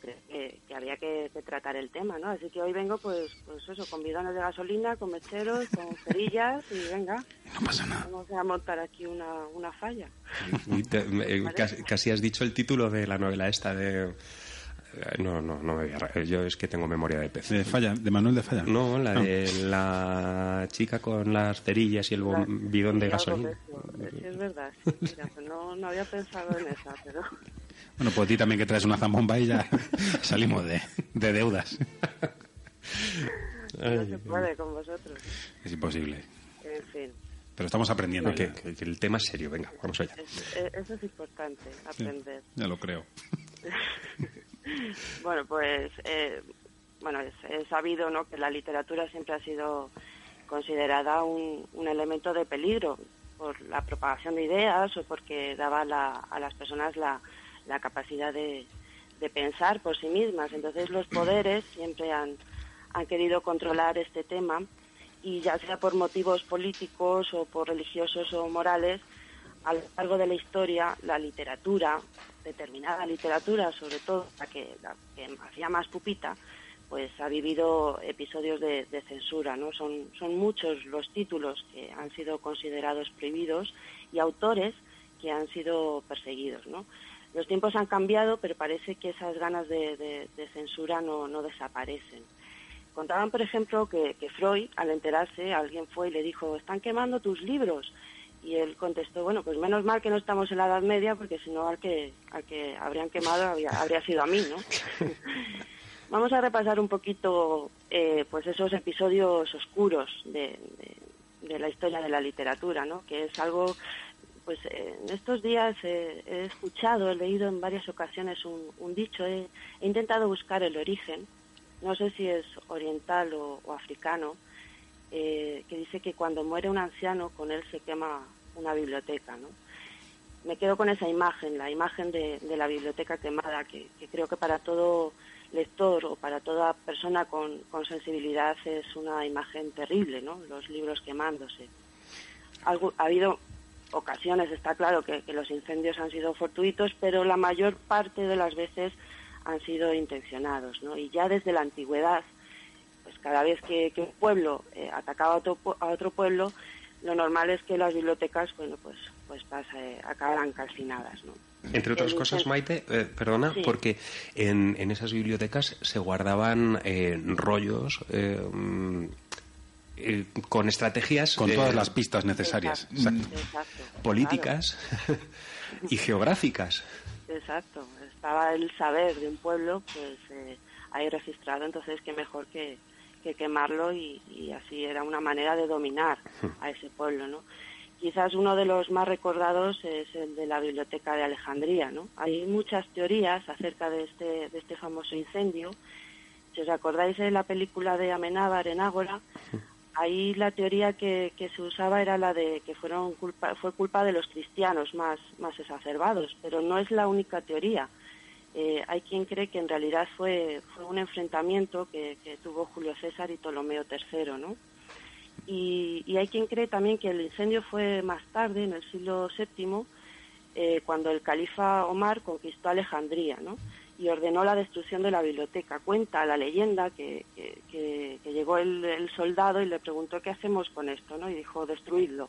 pues que, que- que había que, que tratar el tema, ¿no? Así que hoy vengo, pues, pues eso, con bidones de gasolina, con mecheros, con cerillas y venga. No pasa nada. Vamos a montar aquí una, una falla. Y te- me- eh, casi, casi has dicho el título de la novela esta de Eh, No, no, no me voy a... Yo es que tengo memoria de pez. De Falla, de Manuel de Falla. No, la Ah. de la chica con las cerillas y el bom- bidón de gasolina. Sí, es verdad. sí. Mira, pues no, no había pensado en esa, pero... Bueno, pues a ti también que traes una zambomba y ya salimos de, de deudas. No se puede con vosotros. Es imposible. En fin, Pero estamos aprendiendo. Que, ya. que- que el tema es serio, venga, vamos allá. es- eso es importante, aprender. Ya lo creo. Bueno, pues eh, bueno, es, es sabido ¿no? que la literatura siempre ha sido considerada un, un elemento de peligro por la propagación de ideas o porque daba la- a las personas la, la capacidad de, de pensar por sí mismas. Entonces los poderes siempre han, han querido controlar este tema y ya sea por motivos políticos o por religiosos o morales, a lo largo de la historia la literatura, determinada literatura, sobre todo la que, la que hacía más pupita, pues ha vivido episodios de, de censura, ¿no? Son, son muchos los títulos que han sido considerados prohibidos y autores que han sido perseguidos, ¿no? Los tiempos han cambiado, pero parece que esas ganas de, de- de censura no, no desaparecen. Contaban, por ejemplo, que, que Freud, al enterarse, alguien fue y le dijo, están quemando tus libros. Y él contestó, bueno, pues menos mal que no estamos en la Edad Media, porque si no al que, al que habrían quemado habría, habría sido a mí, ¿no? Vamos a repasar un poquito eh, pues esos episodios oscuros de, de- de la historia de la literatura, ¿no? Que es algo, pues eh, en estos días eh, he escuchado, he leído en varias ocasiones un, dicho, he, he intentado buscar el origen, no sé si es oriental o, africano, eh, que dice que cuando muere un anciano con él se quema una biblioteca, ¿no? Me quedo con esa imagen, la imagen de, la biblioteca quemada, que, que creo que para todo lector o para toda persona con, con sensibilidad es una imagen terrible, ¿no? Los libros quemándose. Algo- ha habido ocasiones, está claro que, que los incendios han sido fortuitos, pero la mayor parte de las veces han sido intencionados, ¿no? Y ya desde la antigüedad, pues cada vez que, que un pueblo eh, atacaba a otro, a otro pueblo, lo normal es que las bibliotecas, bueno, pues, pues pasa, eh, acabaran calcinadas, ¿no? Entre otras El cosas, Maite, eh, perdona, Sí. porque en, en esas bibliotecas se guardaban eh, rollos eh, con estrategias Con eh, todas las pistas necesarias. Exacto, exacto, políticas y geográficas. Exacto, estaba el saber de un pueblo pues eh, ahí registrado, entonces qué mejor que, que quemarlo y, y así era una manera de dominar a ese pueblo, ¿no? Quizás uno de los más recordados es el de la Biblioteca de Alejandría, ¿no? Hay muchas teorías acerca de este, de este famoso incendio. Si os acordáis de la película de Amenábar en Ágora, ahí la teoría que, se usaba era la de que fueron culpa, fue culpa de los cristianos más, más exacerbados, pero no es la única teoría. Eh, hay quien cree que en realidad fue, fue un enfrentamiento que, tuvo Julio César y Ptolomeo III, ¿no? Y, y hay quien cree también que el incendio fue más tarde, en el siglo VII, eh, cuando el califa Omar conquistó Alejandría, ¿no? Y ordenó la destrucción de la biblioteca. Cuenta la leyenda que, que- llegó el, soldado y le preguntó qué hacemos con esto, ¿no? Y dijo destruidlo.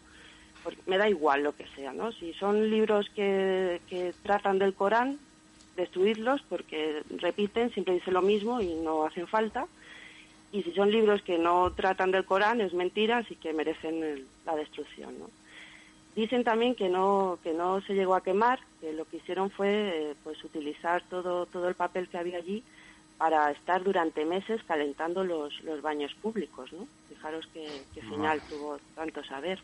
Porque me da igual lo que sea, ¿no? Si son libros que, que tratan del Corán, destruirlos porque repiten, siempre dice lo mismo y no hacen falta. Y si son libros que no tratan del Corán, es mentira, así que merecen la destrucción, ¿no? Dicen también que no que no se llegó a quemar, que lo que hicieron fue eh, pues utilizar todo todo el papel que había allí para estar durante meses calentando los, los baños públicos, ¿no? Fijaros qué, qué final tuvo tanto saber.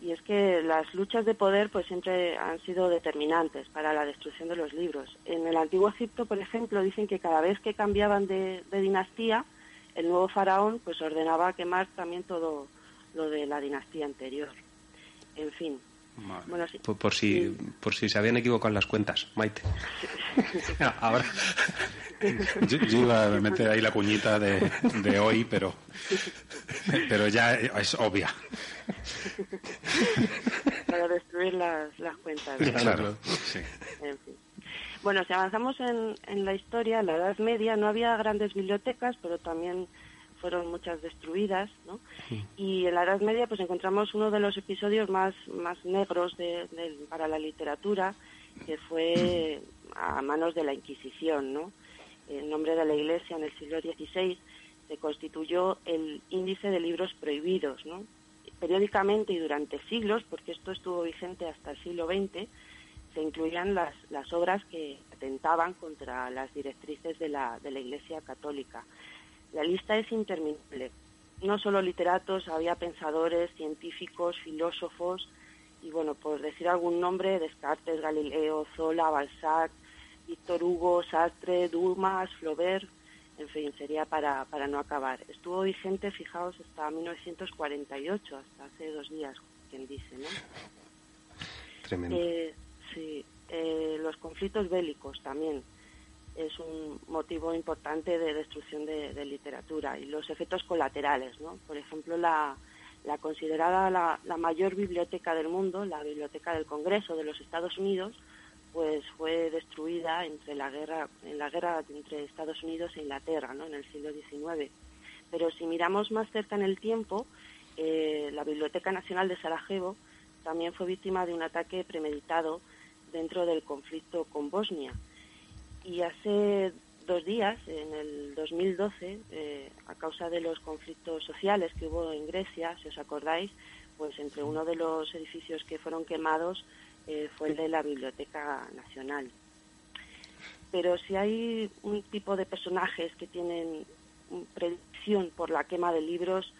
Y es que las luchas de poder pues siempre han sido determinantes para la destrucción de los libros. En el antiguo Egipto, por ejemplo, dicen que cada vez que cambiaban de, de dinastía, el nuevo faraón pues ordenaba quemar también todo lo de la dinastía anterior. En fin. Bueno, sí. Por, por si, por si se habían equivocado en las cuentas, Maite. Ahora. Yo, yo iba a meter ahí la cuñita de, de hoy, pero, pero ya es obvia. para destruir las, las cuentas. Claro, sí. En fin. Bueno, si avanzamos en, en la historia, en la Edad Media no había grandes bibliotecas, pero también fueron muchas destruidas, ¿no? Y en la Edad Media pues encontramos uno de los episodios más, más negros de, de- para la literatura, que fue a manos de la Inquisición, ¿no? En nombre de la Iglesia en el siglo XVI se constituyó el índice de libros prohibidos, ¿no? Periódicamente y durante siglos, porque esto estuvo vigente hasta el siglo XX, se incluían las, las obras que atentaban contra las directrices de la, de la Iglesia Católica. La lista es interminable. No solo literatos, había pensadores, científicos, filósofos, y bueno, por decir algún nombre, Descartes, Galileo, Zola, Balzac, Víctor Hugo, Sartre, Dumas, Flaubert, en fin, sería para, para no acabar. Estuvo vigente, fijaos, hasta 1948, hasta hace dos días, quien dice, ¿no? Tremendo. Eh, sí, eh, los conflictos bélicos también es un motivo importante de destrucción de, literatura y los efectos colaterales, ¿no? Por ejemplo, la, considerada la, la mayor biblioteca del mundo, la Biblioteca del Congreso de los Estados Unidos, pues fue destruida entre la guerra, en la guerra entre Estados Unidos e Inglaterra, ¿no? en el siglo XIX. Pero si miramos más cerca en el tiempo, eh, la Biblioteca Nacional de Sarajevo también fue víctima de un ataque premeditado dentro del conflicto con Bosnia. Y hace dos días, en el 2012, eh, a causa de los conflictos sociales que hubo en Grecia, si os acordáis, pues entre uno de los edificios que fueron quemados eh, fue el de la Biblioteca Nacional. Pero si hay un tipo de personajes que tienen predicción por la quema de libros,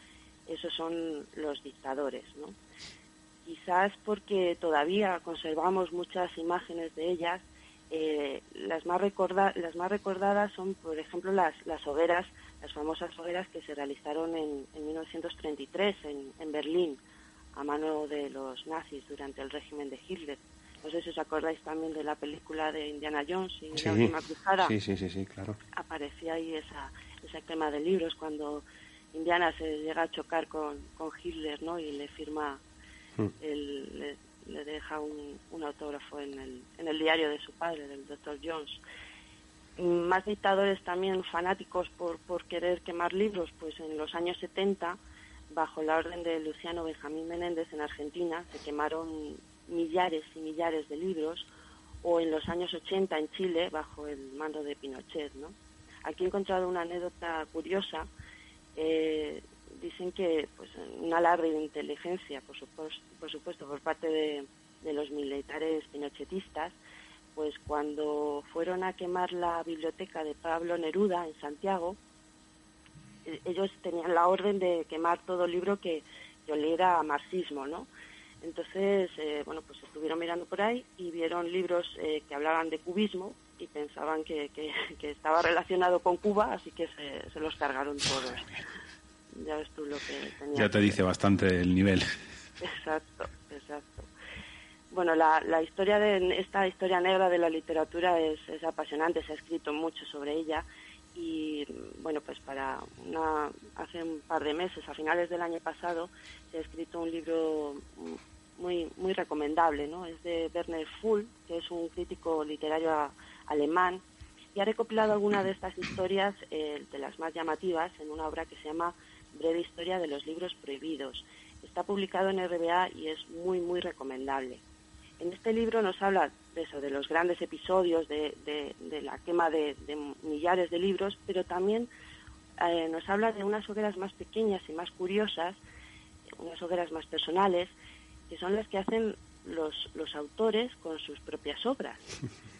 esos son los dictadores, ¿no? Quizás porque todavía conservamos muchas imágenes de ellas, eh, las, más recorda las más recordadas son, por ejemplo, las, las hogueras, las famosas hogueras que se realizaron en, en 1933 en, en Berlín a mano de los nazis durante el régimen de Hitler. No sé si os acordáis también de la película de Indiana Jones y Sí. la última cruzada. Sí, sí, sí, sí, claro. Aparecía ahí esa, esa quema de libros cuando Indiana se llega a chocar con, con Hitler, ¿no? Y le firma, Mm. el, le, le deja un, un autógrafo en el, en el diario de su padre, del Dr. Jones. Más dictadores también fanáticos por, por querer quemar libros, pues en los años 70, bajo la orden de Luciano Benjamín Menéndez en Argentina, se quemaron millares y millares de libros, o en los años 80 en Chile, bajo el mando de Pinochet, ¿no? Aquí he encontrado una anécdota curiosa. Eh, dicen que pues un alarde de inteligencia, por supuesto, por, supuesto, por parte de, los militares pinochetistas, pues cuando fueron a quemar la biblioteca de Pablo Neruda en Santiago, eh, ellos tenían la orden de quemar todo libro que, que marxismo, ¿no? Entonces, eh, bueno, pues estuvieron mirando por ahí y vieron libros eh, que hablaban de cubismo y pensaban que, que, estaba relacionado con Cuba, así que se los cargaron todos. Ya ves tú lo que tenía. Ya te dice bastante el nivel. Exacto, exacto. Bueno, la, la historia de esta historia negra de la literatura es, es apasionante, se ha escrito mucho sobre ella y bueno, pues para una, hace un par de meses, a finales del año pasado, se ha escrito un libro muy muy recomendable, ¿no? Es de Werner Fuhl, que es un crítico literario a- alemán y ha recopilado algunas de estas historias, eh, de las más llamativas, en una obra que se llama Breve Historia de los Libros Prohibidos. Está publicado en RBA y es muy, muy recomendable. En este libro nos habla de eso, de los grandes episodios, de, de- de la quema de, de millares de libros, pero también eh, nos habla de unas hogueras más pequeñas y más curiosas, unas hogueras más personales, que son las que hacen los, los autores con sus propias obras.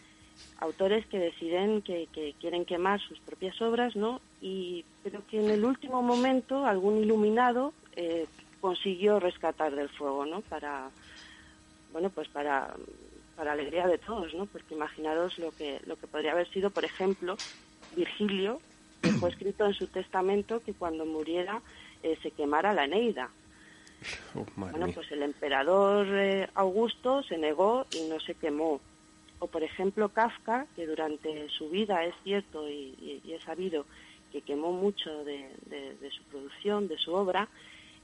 Autores que deciden que, que quieren quemar sus propias obras, ¿no? Y, pero que en el último momento algún iluminado eh, consiguió rescatar del fuego, ¿no? Para, bueno, pues para, para alegría de todos, ¿no? Porque imaginaros lo que, lo que podría haber sido, por ejemplo, Virgilio, dejó escrito en su testamento que cuando muriera eh, se quemara la Eneida. Oh, Bueno, pues el emperador eh, Augusto se negó y no se quemó. Por ejemplo, Kafka, que durante su vida es cierto y, y- es sabido que quemó mucho de, su producción, de su obra,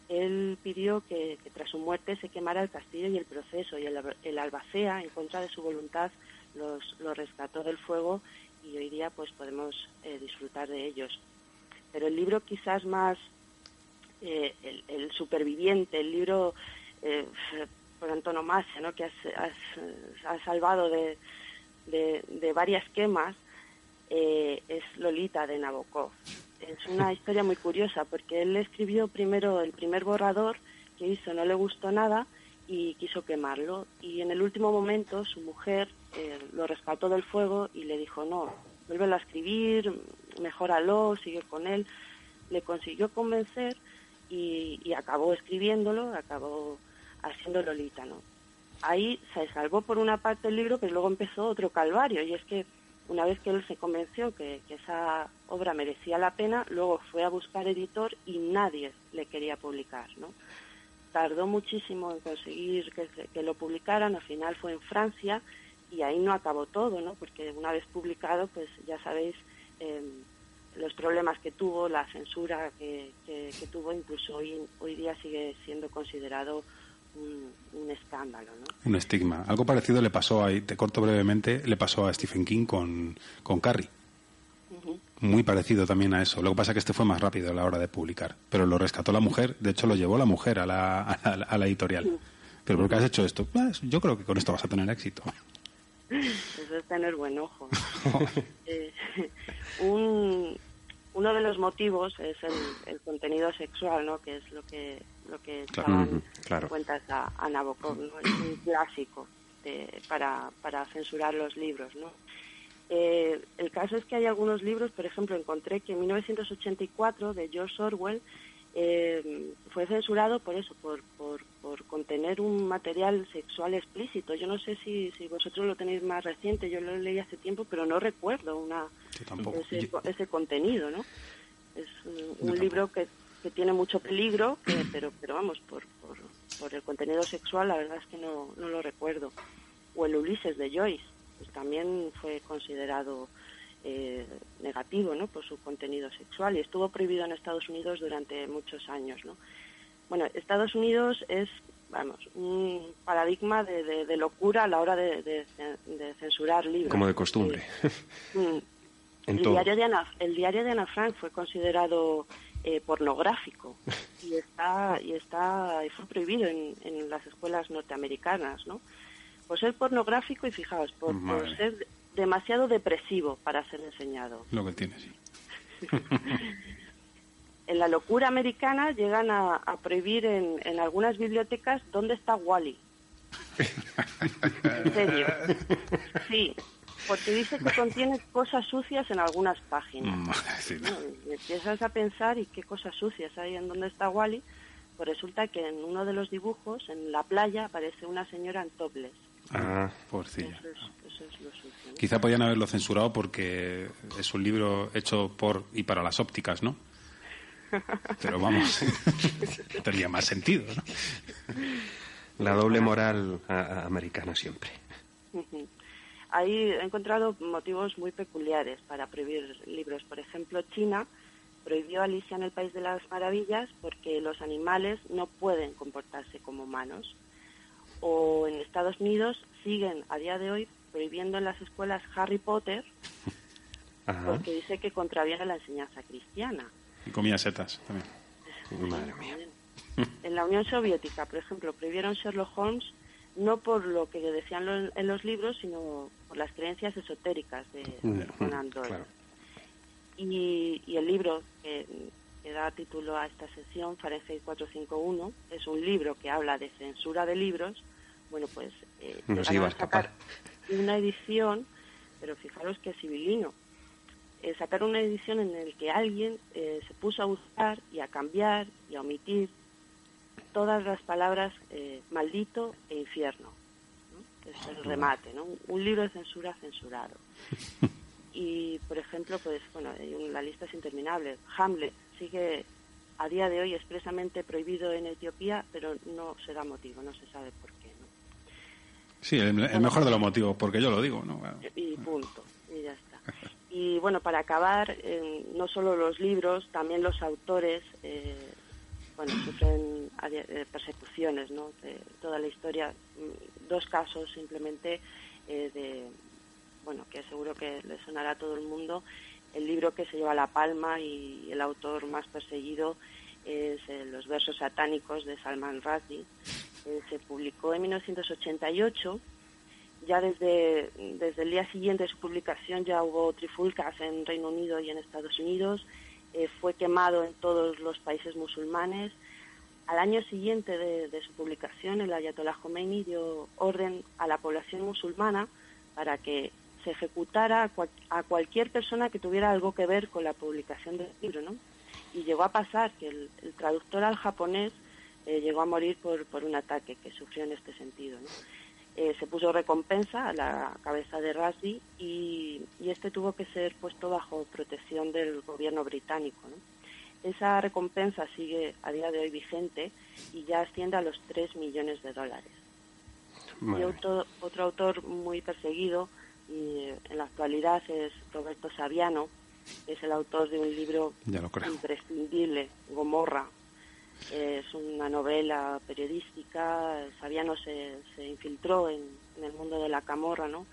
él pidió que, tras su muerte se quemara el castillo y el proceso, y el, el albacea, en contra de su voluntad, los, los rescató del fuego y hoy día pues podemos eh, disfrutar de ellos. Pero el libro quizás más eh, el, el superviviente, el libro eh, por antonomasia, ¿no? que has, has- has salvado de, de, de varias quemas eh, es Lolita de Nabokov. Es una historia muy curiosa porque él escribió primero el primer borrador que hizo, no le gustó nada y quiso quemarlo. Y en el último momento su mujer eh, lo rescató del fuego y le dijo, no, vuélvelo a escribir, mejóralo, sigue con él. Le consiguió convencer y, y acabó escribiéndolo, acabó haciendo Lolita, ¿no? Ahí se salvó por una parte el libro, pero luego empezó otro calvario, y es que una vez que él se convenció que, esa obra merecía la pena, luego fue a buscar editor y nadie le quería publicar, ¿no? Tardó muchísimo en conseguir que, lo publicaran, al final fue en Francia y ahí no acabó todo, ¿no? Porque una vez publicado, pues ya sabéis eh, los problemas que tuvo, la censura que, que- que tuvo, incluso hoy, hoy día sigue siendo considerado un, un escándalo, ¿no? Un estigma. Algo parecido le pasó ahí, te corto brevemente, le pasó a Stephen King con, con Carrie. Muy parecido también a eso. Lo que pasa es que este fue más rápido a la hora de publicar. Pero lo rescató la mujer. De hecho, lo llevó la mujer a la, a la, a la editorial. Pero ¿por qué has hecho esto? Pues, yo creo que con esto vas a tener éxito. Eso es tener buen ojo. Eh, un, uno de los motivos es el, el contenido sexual, ¿no? Que es lo que lo que Claro. claro. cuentas a, a Nabokov, ¿no? Es un clásico de- para, para censurar los libros, ¿no? Eh, el caso es que hay algunos libros, por ejemplo, encontré que en 1984 de George Orwell eh, fue censurado por eso, por, por, por contener un material sexual explícito. Yo no sé si, si vosotros lo tenéis más reciente, yo lo leí hace tiempo, pero no recuerdo una, ese, Yo- ese contenido, ¿no? Es un, un libro que, que tiene mucho peligro, que- pero, pero vamos, por, por, por el contenido sexual la verdad es que no, no lo recuerdo. O el Ulises de Joyce, pues también fue considerado eh, negativo, ¿no? Por su contenido sexual y estuvo prohibido en Estados Unidos durante muchos años, ¿no? Bueno, Estados Unidos es, vamos, un paradigma de, de- de locura a la hora de, de- censurar libros. Como de costumbre. Mm. El, diario de Ana, el diario de Ana Frank fue considerado eh, pornográfico y está y está y fue prohibido en, en las escuelas norteamericanas, ¿no? Por ser pornográfico y fijaos, por, por ser demasiado depresivo para ser enseñado. Lo que tiene, sí. En la locura americana llegan a, a prohibir en, en algunas bibliotecas dónde está Wally. En serio. Sí, porque dice que contiene cosas sucias en algunas páginas. Bueno, y empiezas a pensar y qué cosas sucias hay en donde está Wally. Pues resulta que en uno de los dibujos, en la playa, aparece una señora en topless. Ah, pobrecilla. Eso es, eso es lo sucio. ¿no? Quizá podían haberlo censurado porque es un libro hecho por y para las ópticas, ¿no? Pero vamos, tendría más sentido, ¿no? La doble moral a- a- americana siempre. Ahí he encontrado motivos muy peculiares para prohibir libros. Por ejemplo, China prohibió Alicia en el País de las Maravillas porque los animales no pueden comportarse como humanos. O en Estados Unidos siguen a día de hoy prohibiendo en las escuelas Harry Potter Ajá. porque dice que contraviene la enseñanza cristiana. Y comía setas también. Madre mía. En la Unión Soviética, por ejemplo, prohibieron Sherlock Holmes no por lo que decían lo- en los libros, sino por las creencias esotéricas de Conan Doyle. Claro. Y, y el libro que, que da título a esta sección, Fahrenheit 451, es un libro que habla de censura de libros. Bueno, pues eh, No se llegaron iba a sacar una edición, pero fijaros que civilino. Eh, sacaron una edición en la que alguien eh, se puso a buscar y a cambiar y a omitir todas las palabras eh, maldito e infierno. ¿no? Es el remate, ¿no? Un- libro de censura censurado. Y, por ejemplo, pues bueno, la lista es interminable. Hamlet sigue a día de hoy expresamente prohibido en Etiopía, pero no se da motivo, no se sabe por qué. Sí, el, el mejor de los motivos, porque yo lo digo, ¿no? Y punto, y ya está. Y bueno, para acabar, eh, no solo los libros, también los autores, eh, bueno, sufren eh, persecuciones, ¿no? De toda la historia. Mm, Dos casos simplemente eh, de, bueno, que seguro que le sonará a todo el mundo. El libro que se lleva la palma y el autor más perseguido es eh, Los versos satánicos de Salman Rushdie. Eh, se publicó en 1988 ya desde, desde el día siguiente de su publicación ya hubo trifulcas en Reino Unido y en Estados Unidos, eh, fue quemado en todos los países musulmanes. Al año siguiente de, su publicación, el Ayatollah Khomeini dio orden a la población musulmana para que se ejecutara a, cual- a cualquier persona que tuviera algo que ver con la publicación del libro, ¿no? Y llegó a pasar que el traductor al japonés eh, llegó a morir por, por un ataque que sufrió en este sentido, ¿no? Eh, se puso recompensa a la cabeza de Rasdi y, y este tuvo que ser puesto bajo protección del gobierno británico, ¿no? Esa recompensa sigue a día de hoy vigente y ya asciende a los 3 millones de dólares. Y Madre otro, otro autor muy perseguido y eh, en la actualidad es Roberto Saviano, que es el autor de un libro imprescindible, Gomorra. Es una novela periodística. Saviano se, se infiltró en, en el mundo de la camorra, ¿no?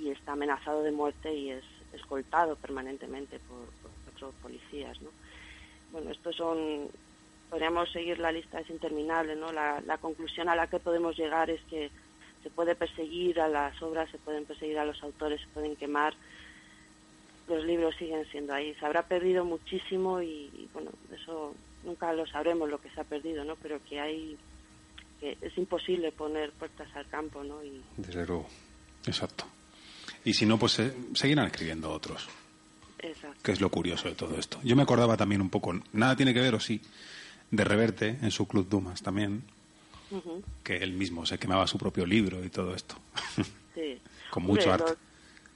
Y está amenazado de muerte y es escoltado permanentemente por, cuatro policías, ¿no? Bueno, estos son podríamos seguir la lista, es interminable, ¿no? La, conclusión a la que podemos llegar es que se puede perseguir a las obras, se pueden perseguir a los autores, se pueden quemar, los libros siguen siendo ahí. Se habrá perdido muchísimo y, bueno, eso nunca lo sabremos lo que se ha perdido, ¿no? Pero que hay, que es imposible poner puertas al campo, ¿no? Y Desde luego. Exacto. Y si no, pues eh, seguirán escribiendo otros, exacto. que es lo curioso de todo esto. Yo me acordaba también un poco, nada tiene que ver, o sí, de Reverte en su Club Dumas también, que él mismo se quemaba su propio libro y todo esto. sí. Con mucho Hombre, arte. Los,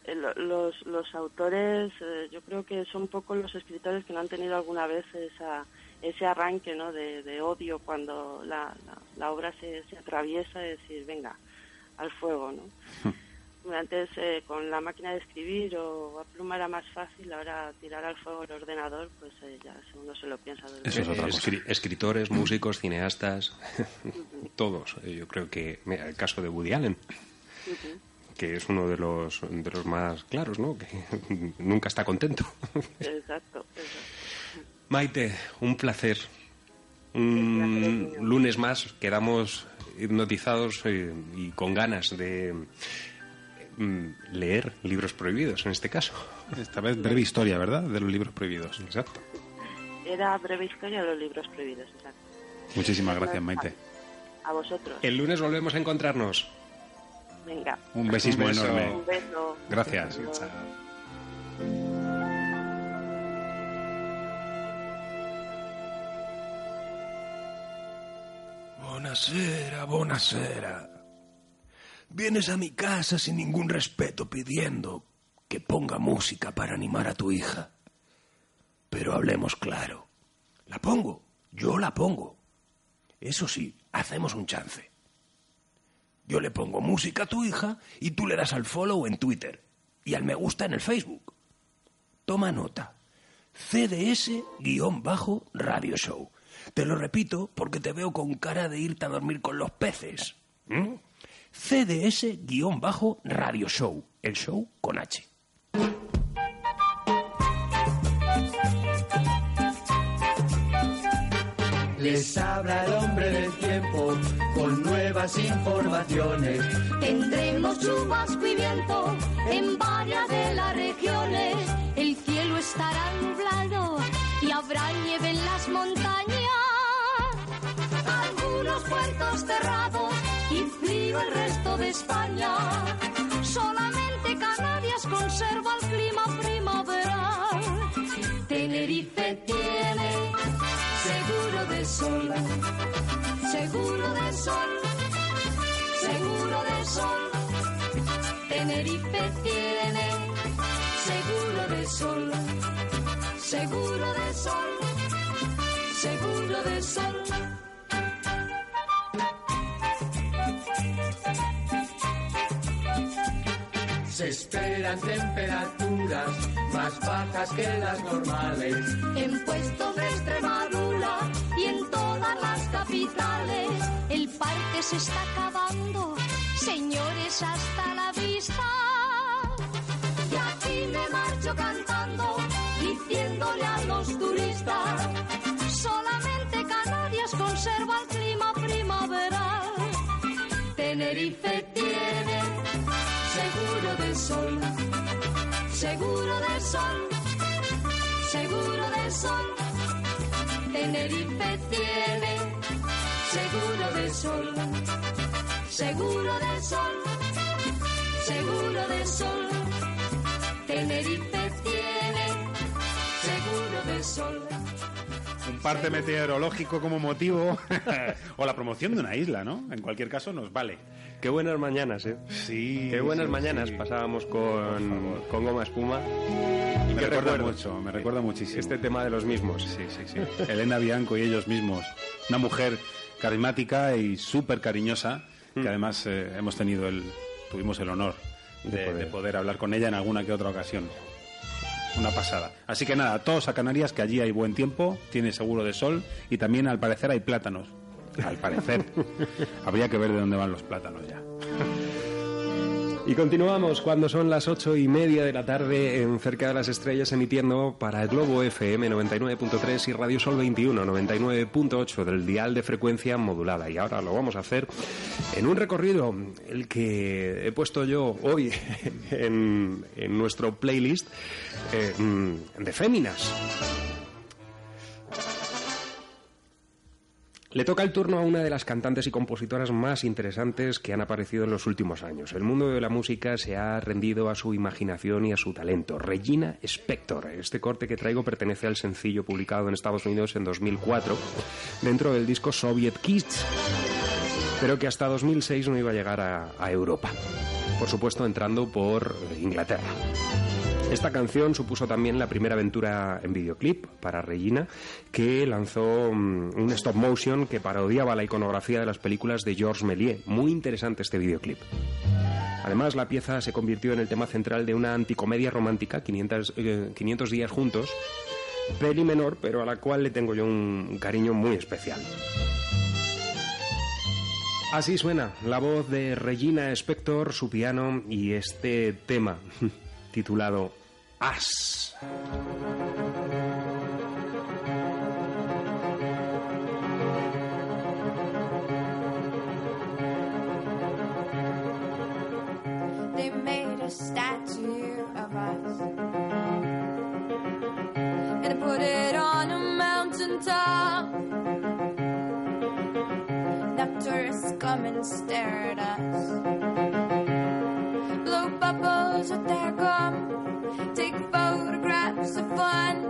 eh, lo- los, los autores, eh, yo creo que son pocos los escritores que no han tenido alguna vez esa, ese arranque ¿no? de, de odio cuando la, la, la obra se, se atraviesa y decir, venga, al fuego. ¿no? Antes eh, con la máquina de escribir o a pluma era más fácil, ahora tirar al fuego el ordenador, pues eh, ya uno se lo piensa. Eso es veces. otra cosa. Escri- escritores, músicos, cineastas, todos. Eh, Yo creo que, mira, el caso de Woody Allen, que es uno de los, de los más claros, ¿no? Que nunca está contento. Exacto, exacto. Maite, un placer. Un lunes más quedamos hipnotizados eh, y con ganas de mm, leer libros prohibidos, en este caso. Esta vez breve historia, ¿verdad? De los libros prohibidos. Exacto. Era breve historia de los libros prohibidos, exacto. Muchísimas gracias, Maite. A vosotros. El lunes volvemos a encontrarnos. Venga. Un besismo Un beso. enorme. Un beso. Gracias. Buonasera, buonasera. Vienes a mi casa sin ningún respeto pidiendo que ponga música para animar a tu hija. Pero hablemos claro. La pongo, yo la pongo. Eso sí, hacemos un chance. Yo le pongo música a tu hija y tú le das al follow en Twitter y al me gusta en el Facebook. Toma nota. CDS-Radio Show. Te lo repito porque te veo con cara de irte a dormir con los peces. ¿Mm? CDS-Radio Show. El show con H. Les habla el hombre del tiempo con nuevas informaciones. Tendremos chubasco y viento en varias de las regiones. El cielo estará nublado y habrá nieve en las montañas. El resto de España. Solamente Canarias conserva el clima primaveral. Tenerife tiene seguro de sol, seguro de sol, seguro de sol. Tenerife tiene seguro de sol, seguro de sol, seguro de sol. Se esperan temperaturas más bajas que las normales. En puestos de Extremadura y en todas las capitales, el parque se está acabando. Señores, hasta la vista. Y aquí me marcho cantando, diciéndole a los turistas, solamente Canarias conserva el clima primaveral. Tenerife seguro de sol, seguro de sol. Tenerife tiene seguro de sol, seguro de sol, seguro de sol. Tenerife tiene seguro de sol. Un parte meteorológico como motivo o la promoción de una isla, ¿no? En cualquier caso nos vale. Qué buenas mañanas, ¿eh? Sí. Qué buenas sí, mañanas sí. pasábamos con, con goma espuma. Y Me recuerda mucho, me recuerda muchísimo. Este tema de los mismos. Sí, sí, sí. Elena Bianco y ellos mismos. Una mujer carismática y súper cariñosa, Mm. que además eh, hemos tenido el, tuvimos el honor de, de poder. hablar con ella en alguna que otra ocasión. Una pasada. Así que nada, todos a Canarias, que allí hay buen tiempo, tiene seguro de sol y también al parecer hay plátanos. Al parecer. Habría que ver de dónde van los plátanos ya. Y continuamos cuando son las ocho y media de la tarde en Cerca de las Estrellas emitiendo para el Globo FM 99.3 y Radio Sol 21 99.8 del dial de frecuencia modulada. Y ahora lo vamos a hacer en un recorrido, el que he puesto yo hoy en, en nuestro playlist eh, mm, de Féminas. Le toca el turno a una de las cantantes y compositoras más interesantes que han aparecido en los últimos años. El mundo de la música se ha rendido a su imaginación y a su talento. Regina Spector. Este corte que traigo pertenece al sencillo publicado en Estados Unidos en 2004 dentro del disco Soviet Kids, pero que hasta 2006 no iba a llegar a, a Europa. Por supuesto, entrando por Inglaterra. Esta canción supuso también la primera aventura en videoclip para Regina, que lanzó mm, un stop motion que parodiaba la iconografía de las películas de Georges Méliès. Muy interesante este videoclip. Además, la pieza se convirtió en el tema central de una anticomedia romántica, 500, eh, 500 días juntos, peli menor, pero a la cual le tengo yo un cariño muy especial. Así suena la voz de Regina Spector, su piano y este tema titulado As. They made a statue of us and put it on a mountain top. Now tourists come and stare at us. So they come. Take photographs of fun.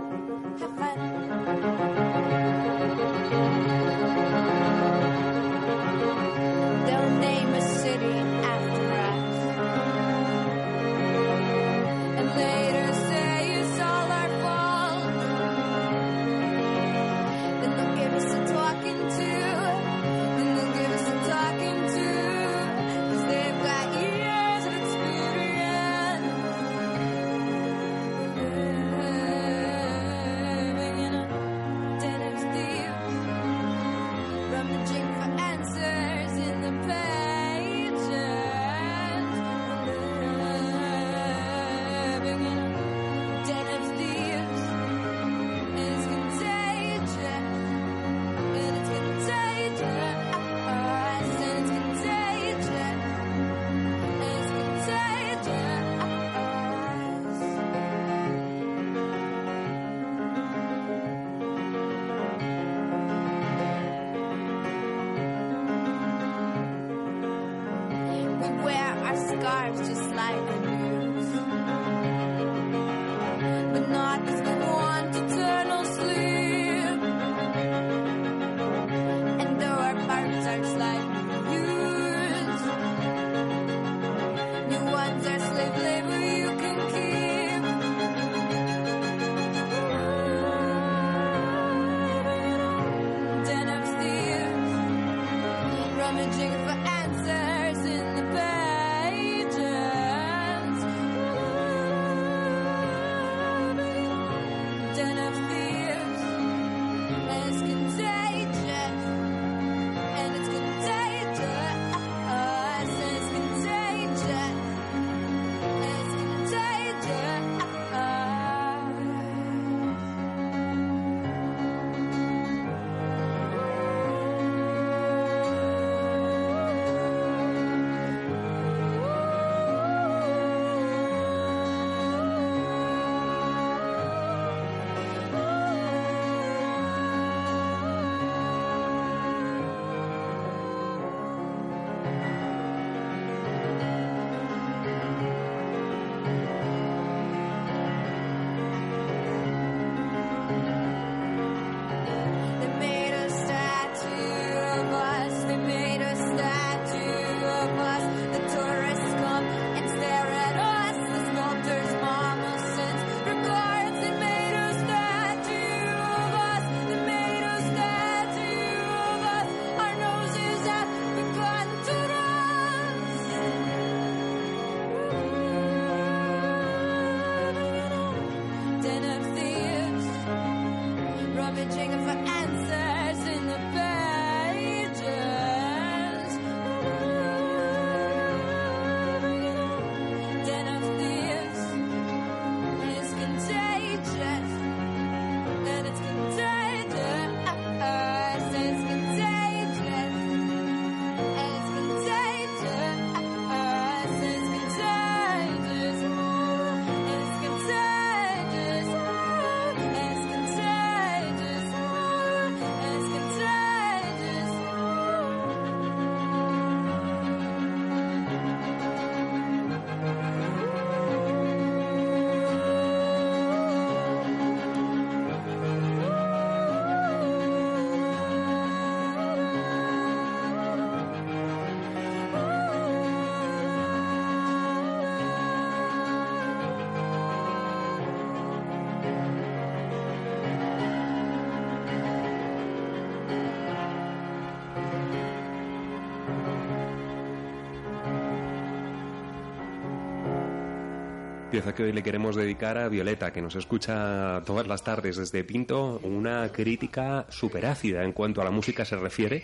Pieza que hoy le queremos dedicar a Violeta, que nos escucha todas las tardes desde Pinto, una crítica súper ácida en cuanto a la música se refiere,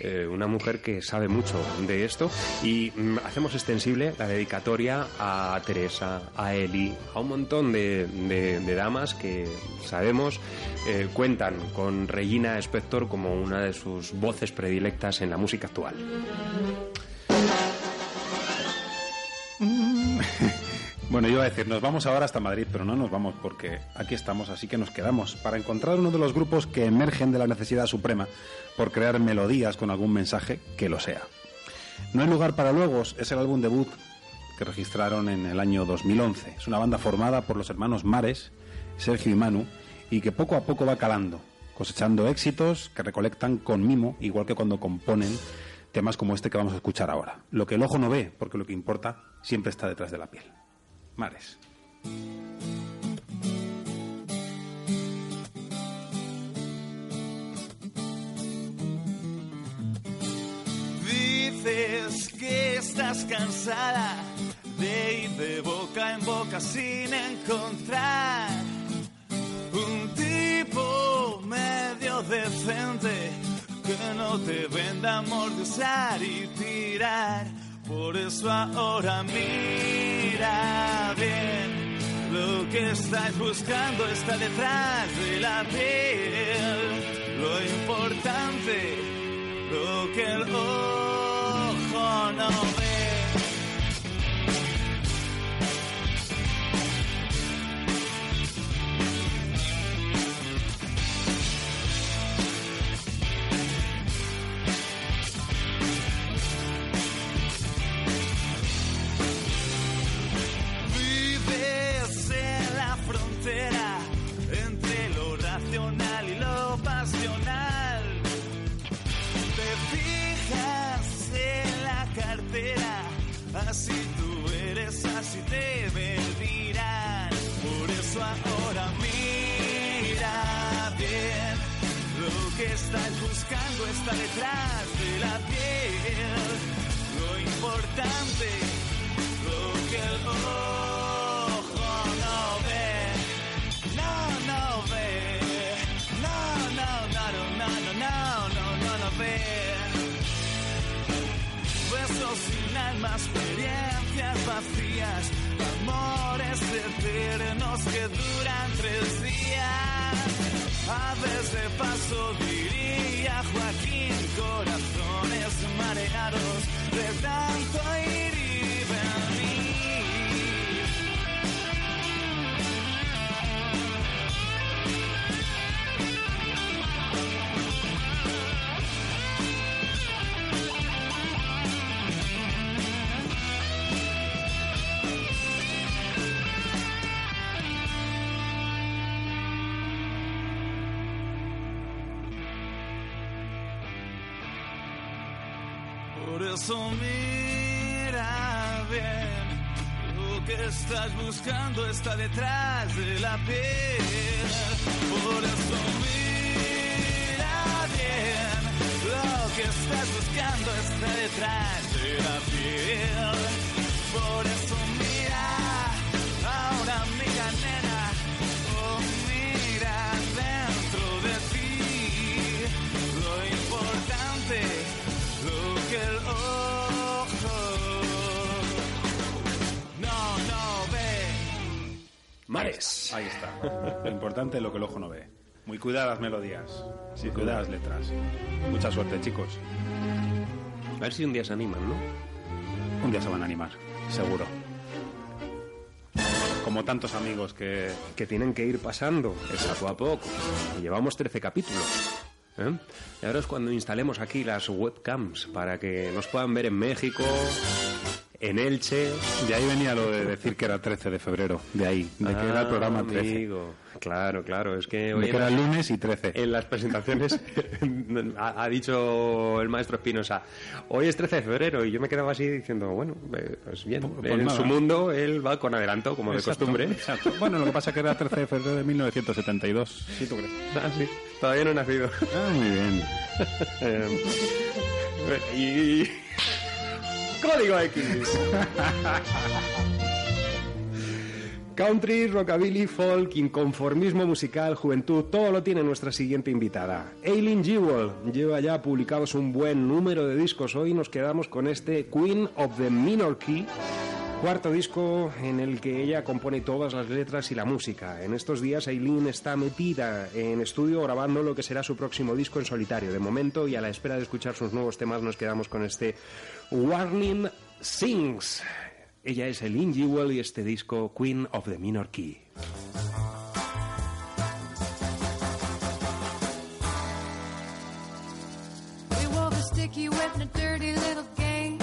eh, una mujer que sabe mucho de esto y mm, hacemos extensible la dedicatoria a Teresa, a Eli, a un montón de, de- de damas que sabemos eh, cuentan con Regina Spector como una de sus voces predilectas en la música actual. Bueno, yo iba a decir, nos vamos ahora hasta Madrid, pero no nos vamos porque aquí estamos, así que nos quedamos para encontrar uno de los grupos que emergen de la necesidad suprema por crear melodías con algún mensaje que lo sea. No hay lugar para luegos es el álbum debut que registraron en el año 2011. Es una banda formada por los hermanos Mares, Sergio y Manu, y que poco a poco va calando, cosechando éxitos que recolectan con mimo, igual que cuando componen temas como este que vamos a escuchar ahora. Lo que el ojo no ve, porque lo que importa siempre está detrás de la piel. Dices que estás cansada de ir de boca en boca sin encontrar un tipo medio decente que no te venda amor de y tirar. Por eso ahora mira bien, lo que estás buscando está detrás de la piel. Lo importante, lo que el ojo no está detrás de la piel. Lo importante, lo que el ojo no ve, no, no ve, no, no, no, no, no, no, no, no, no, no ve. Besos sin alma, experiencias vacías, amores eternos que duran tres días. Aves de paso diría Joaquín, corazones mareados de tanto ir eso mira bien, lo que estás buscando está detrás de la piel. Por eso mira bien, lo que estás buscando está detrás de la piel. Por eso Mares. Ahí está. Lo importante es lo que el ojo no ve. Muy cuidadas melodías. Sí, cuidadas letras. Mucha suerte, chicos. A ver si un día se animan, ¿no? Un día se van a animar, seguro. Como tantos amigos que... Que tienen que ir pasando, poco a poco. Y llevamos 13 capítulos. ¿eh? Y ahora es cuando instalemos aquí las webcams para que nos puedan ver en México, en Elche. De ahí venía lo de decir que era 13 de febrero. De ahí, de que era el programa 13. Ah, Amigo. Claro, claro, es que hoy que era lunes y 13. En las presentaciones ha, ha dicho el maestro Espinosa, hoy es 13 de febrero, y yo me quedaba así diciendo, bueno, eh, pues bien, Pues en nada. su mundo él va con adelanto, como Exacto, de costumbre. exacto. Bueno, lo que pasa es que era 13 de febrero de 1972. ¿Sí tú crees? Ah, sí, todavía no he nacido. Ah, muy bien. Eh, y... Código X. Country, rockabilly, folk, inconformismo musical, juventud, todo lo tiene nuestra siguiente invitada. Aileen Jewell lleva ya publicados un buen número de discos. Hoy nos quedamos con este Queen of the Minor Key, cuarto disco en el que ella compone todas las letras y la música. En estos días Aileen está metida en estudio grabando lo que será su próximo disco en solitario. De momento y a la espera de escuchar sus nuevos temas nos quedamos con este Warning Sings. Ella es el Jewell y este disco Queen of the Minor Key. We wove a sticky, wet, and a dirty little game,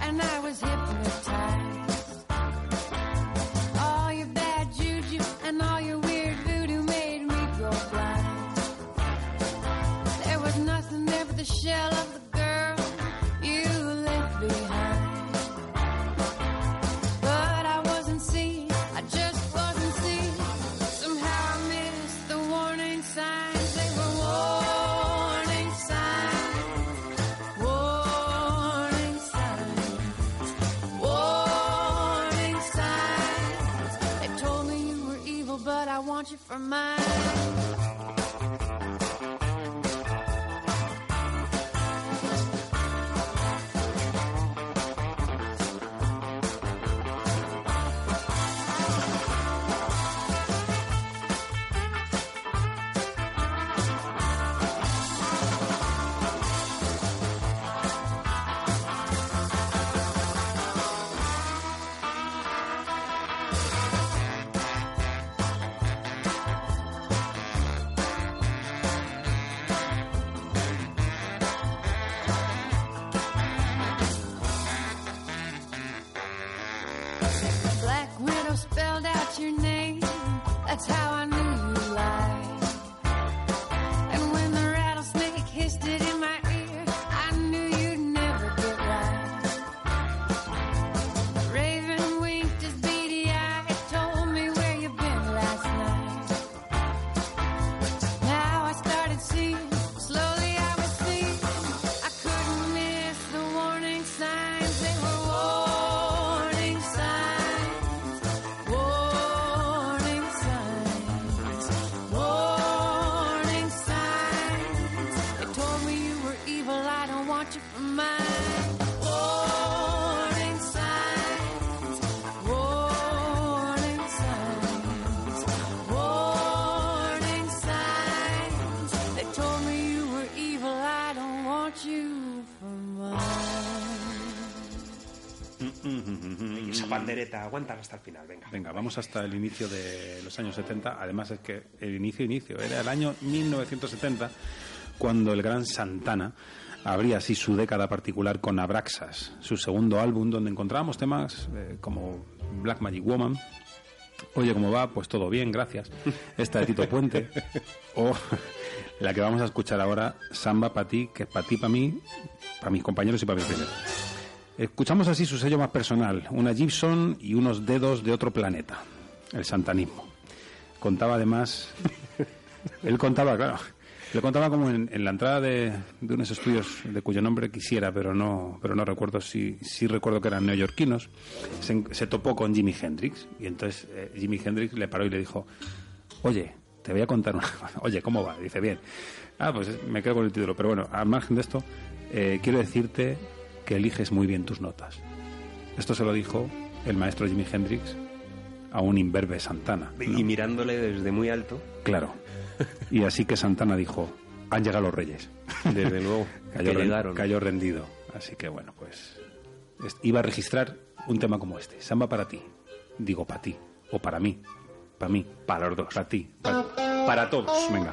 and I was hypnotized. All your bad juju and all your weird voodoo made me go blind. There was nothing there but the shell of I aguántala hasta el final, venga. Venga, vamos hasta el inicio de los años 70. Además es que el inicio, inicio, era el año 1970 cuando el gran Santana abría así su década particular con Abraxas, su segundo álbum donde encontrábamos temas eh, como Black Magic Woman, Oye, ¿cómo va? Pues todo bien, gracias. Esta de Tito Puente. o la que vamos a escuchar ahora, Samba para ti, que es para ti, para mí, para mis compañeros y para mí primero. Escuchamos así su sello más personal, una Gibson y unos dedos de otro planeta, el santanismo. Contaba además, él contaba, claro, le contaba como en, en la entrada de, de unos estudios de cuyo nombre quisiera, pero no, pero no recuerdo si, si recuerdo que eran neoyorquinos, se, topó con Jimi Hendrix y entonces eh, Jimi Hendrix le paró y le dijo, oye, te voy a contar una. Oye, ¿cómo va? Dice, bien. Ah, pues me quedo con el título. Pero bueno, al margen de esto, eh, quiero decirte que eliges muy bien tus notas. Esto se lo dijo el maestro Jimi Hendrix a un imberbe Santana. Y mirándole desde muy alto. Claro. Y así que Santana dijo, han llegado los reyes. Desde luego, cayó, que llegaron. cayó rendido. Así que bueno, pues es- iba a registrar un tema como este. Samba para ti. Digo para ti. O para mí. Para mí. Para los dos. Para ti. Para, para todos. Venga.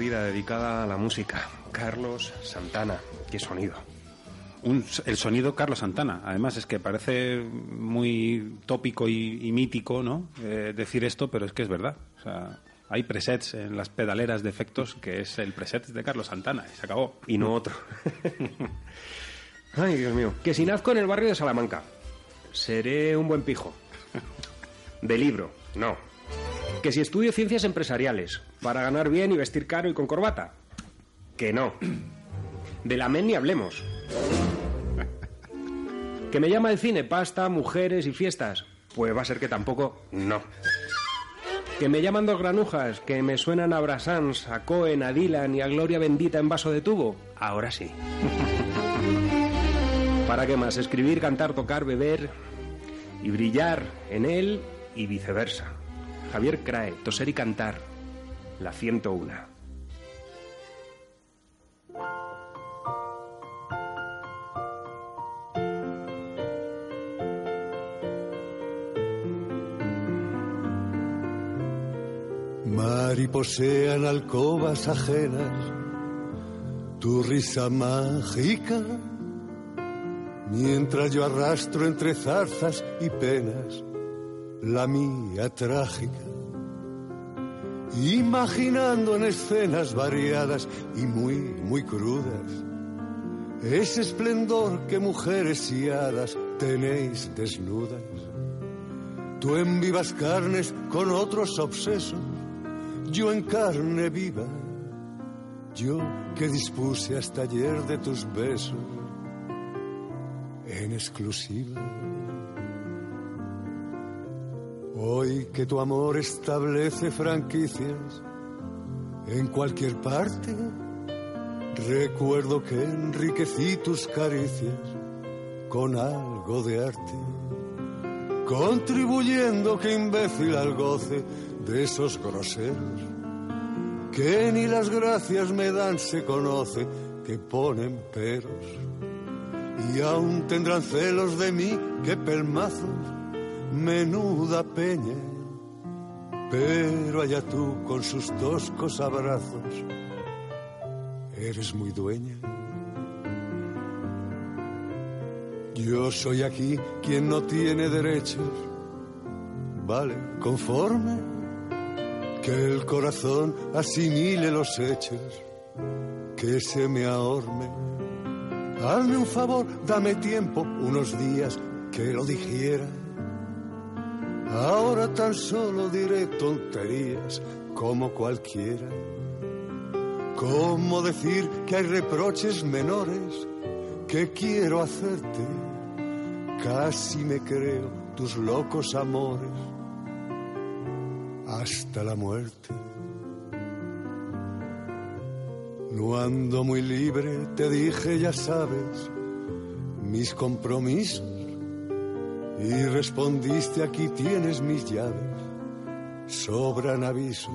Vida dedicada a la música. Carlos Santana, qué sonido. Un- el sonido Carlos Santana. Además, es que parece muy tópico y, y mítico, ¿no? Eh, decir esto, pero es que es verdad. O sea, hay presets en las pedaleras de efectos que es el preset de Carlos Santana y se acabó. Y no otro. Ay, Dios mío. Que si nazco en el barrio de Salamanca, seré un buen pijo. De libro, no. Que si estudio ciencias empresariales, para ganar bien y vestir caro y con corbata, que no. De la men ni hablemos. Que me llama el cine pasta, mujeres y fiestas, pues va a ser que tampoco, no. Que me llaman dos granujas, que me suenan a Brassans, a Cohen, a Dylan y a Gloria Bendita en vaso de tubo, ahora sí. ¿Para qué más? Escribir, cantar, tocar, beber y brillar en él y viceversa. Javier Crae, toser y cantar. La 101. Mariposean alcobas ajenas, tu risa mágica, mientras yo arrastro entre zarzas y penas la mía trágica, imaginando en escenas variadas y muy, muy crudas, ese esplendor que mujeres y hadas tenéis desnudas. Tú en vivas carnes con otros obsesos, yo en carne viva, yo que dispuse hasta ayer de tus besos en exclusiva. Hoy que tu amor establece franquicias en cualquier parte, recuerdo que enriquecí tus caricias con algo de arte, contribuyendo que imbécil al goce de esos groseros que ni las gracias me dan se conoce que ponen peros y aún tendrán celos de mí que pelmazos menuda peña pero allá tú con sus toscos abrazos eres muy dueña yo soy aquí quien no tiene derechos vale conforme que el corazón asimile los hechos, que se me ahorme. Hazme un favor, dame tiempo, unos días que lo dijera. Ahora tan solo diré tonterías como cualquiera. ¿Cómo decir que hay reproches menores que quiero hacerte? Casi me creo tus locos amores hasta la muerte. No ando muy libre, te dije, ya sabes, mis compromisos. Y respondiste, aquí tienes mis llaves, sobran avisos.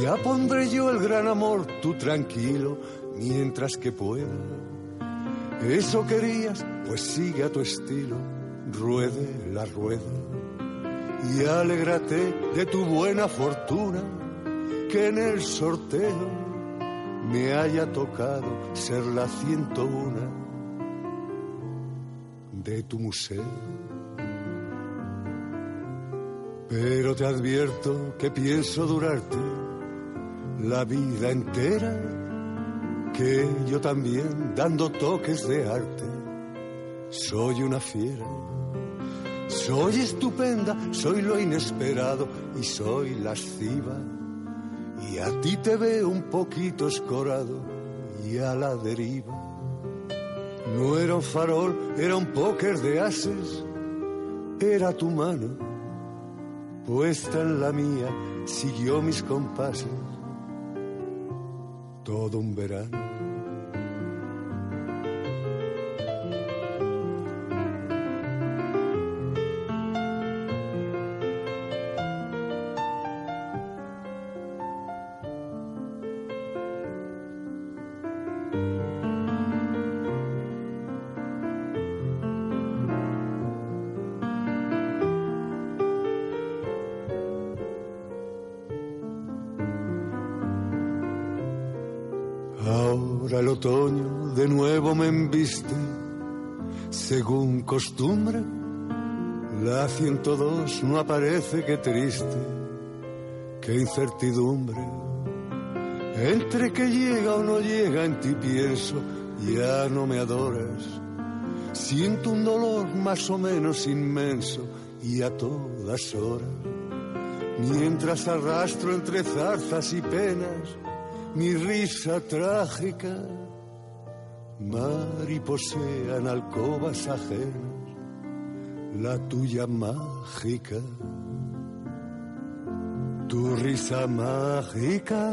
Ya pondré yo el gran amor, tú tranquilo, mientras que pueda. Eso querías, pues sigue a tu estilo, ruede la rueda y alégrate de tu buena fortuna que en el sorteo me haya tocado ser la 101 de tu museo. Pero te advierto que pienso durarte la vida entera, que yo también dando toques de arte soy una fiera. Soy estupenda, soy lo inesperado y soy lasciva. Y a ti te veo un poquito escorado y a la deriva. No era un farol, era un póker de ases. Era tu mano, puesta en la mía, siguió mis compases. Todo un verano. Según costumbre, la 102 no aparece, qué triste, qué incertidumbre. Entre que llega o no llega en ti pienso, ya no me adoras. Siento un dolor más o menos inmenso y a todas horas. Mientras arrastro entre zarzas y penas mi risa trágica, mariposean alcobas ajenas, la tuya mágica, tu risa mágica.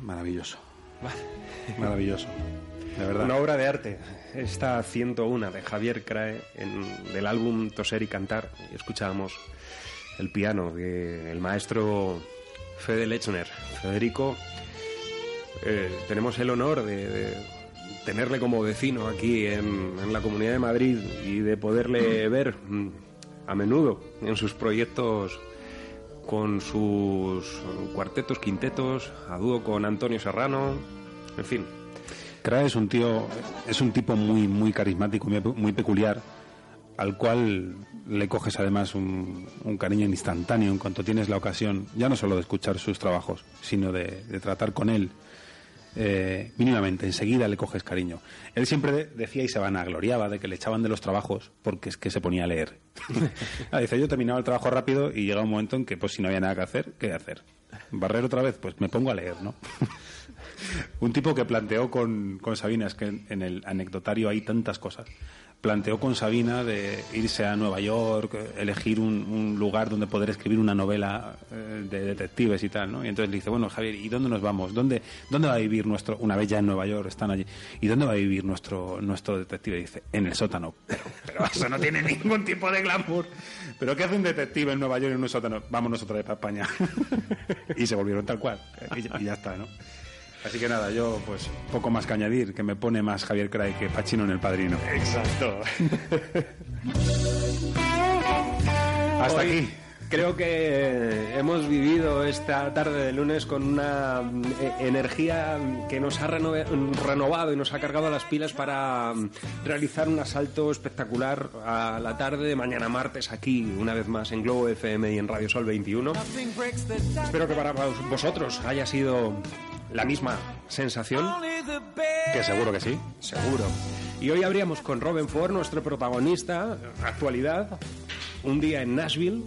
Maravilloso. Maravilloso. De verdad. Una obra de arte. Esta 101 de Javier Crae en, del álbum Toser y Cantar. Y escuchábamos el piano del maestro Fede Lechner. Federico, eh, tenemos el honor de, de tenerle como vecino aquí en, en la Comunidad de Madrid y de poderle ver mm, a menudo en sus proyectos con sus cuartetos, quintetos, a dúo con Antonio Serrano, en fin. Crae es un tío, es un tipo muy, muy carismático, muy, muy peculiar, al cual le coges además un, un cariño instantáneo en cuanto tienes la ocasión, ya no solo de escuchar sus trabajos, sino de, de tratar con él eh, mínimamente, enseguida le coges cariño. Él siempre de- decía y se vanagloriaba de que le echaban de los trabajos porque es que se ponía a leer. Ah, dice, yo terminaba el trabajo rápido y llega un momento en que pues si no había nada que hacer, ¿qué hacer? ¿Barrer otra vez? Pues me pongo a leer, ¿no? un tipo que planteó con, con Sabina, es que en, en el anecdotario hay tantas cosas. Planteó con Sabina de irse a Nueva York, eh, elegir un, un lugar donde poder escribir una novela eh, de detectives y tal, ¿no? Y entonces le dice, bueno, Javier, ¿y dónde nos vamos? ¿Dónde, dónde va a vivir nuestro, una vez ya en Nueva York, están allí, ¿y dónde va a vivir nuestro, nuestro detective? Y dice, en el sótano. Pero, pero eso no tiene ningún tipo de glamour. ¿Pero qué hace un detective en Nueva York en un sótano? Vámonos otra vez para España. y se volvieron tal cual. Y ya, y ya está, ¿no? Así que nada, yo pues poco más que añadir, que me pone más Javier Craig que Pachino en El Padrino. Exacto. Hasta Hoy aquí. Creo que hemos vivido esta tarde de lunes con una mm, e- energía que nos ha renovado y nos ha cargado las pilas para mm, realizar un asalto espectacular a la tarde de mañana martes aquí, una vez más en Globo FM y en Radio Sol 21. Espero que para vos- vosotros haya sido la misma sensación. Que seguro que sí. Seguro. Y hoy abríamos con Robin Ford, nuestro protagonista, actualidad, un día en Nashville.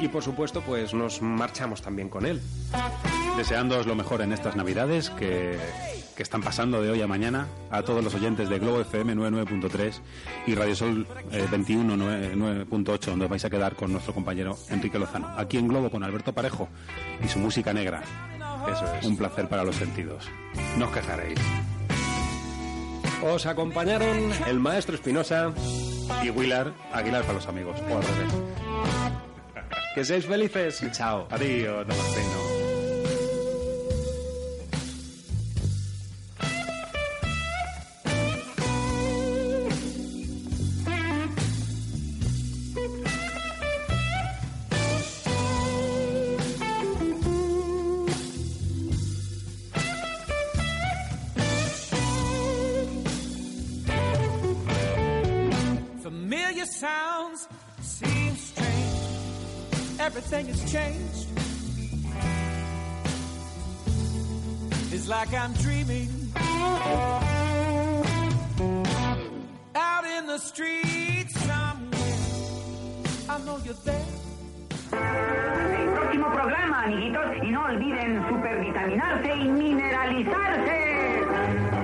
Y por supuesto, pues nos marchamos también con él. Deseándoos lo mejor en estas navidades que, que están pasando de hoy a mañana a todos los oyentes de Globo FM 99.3 y Radio Sol eh, 21 9.8 donde os vais a quedar con nuestro compañero Enrique Lozano. Aquí en Globo con Alberto Parejo y su música negra. Eso es. Un placer para los sentidos. No os quejaréis. Os acompañaron el maestro Espinosa y Willard Aguilar para los amigos. O al revés. Que seáis felices. Chao. Adiós, Damasceno. Like I'm dreaming. Out in the streets somewhere. I know you're there. El próximo programa, amiguitos, y no olviden supervitaminarse y mineralizarse.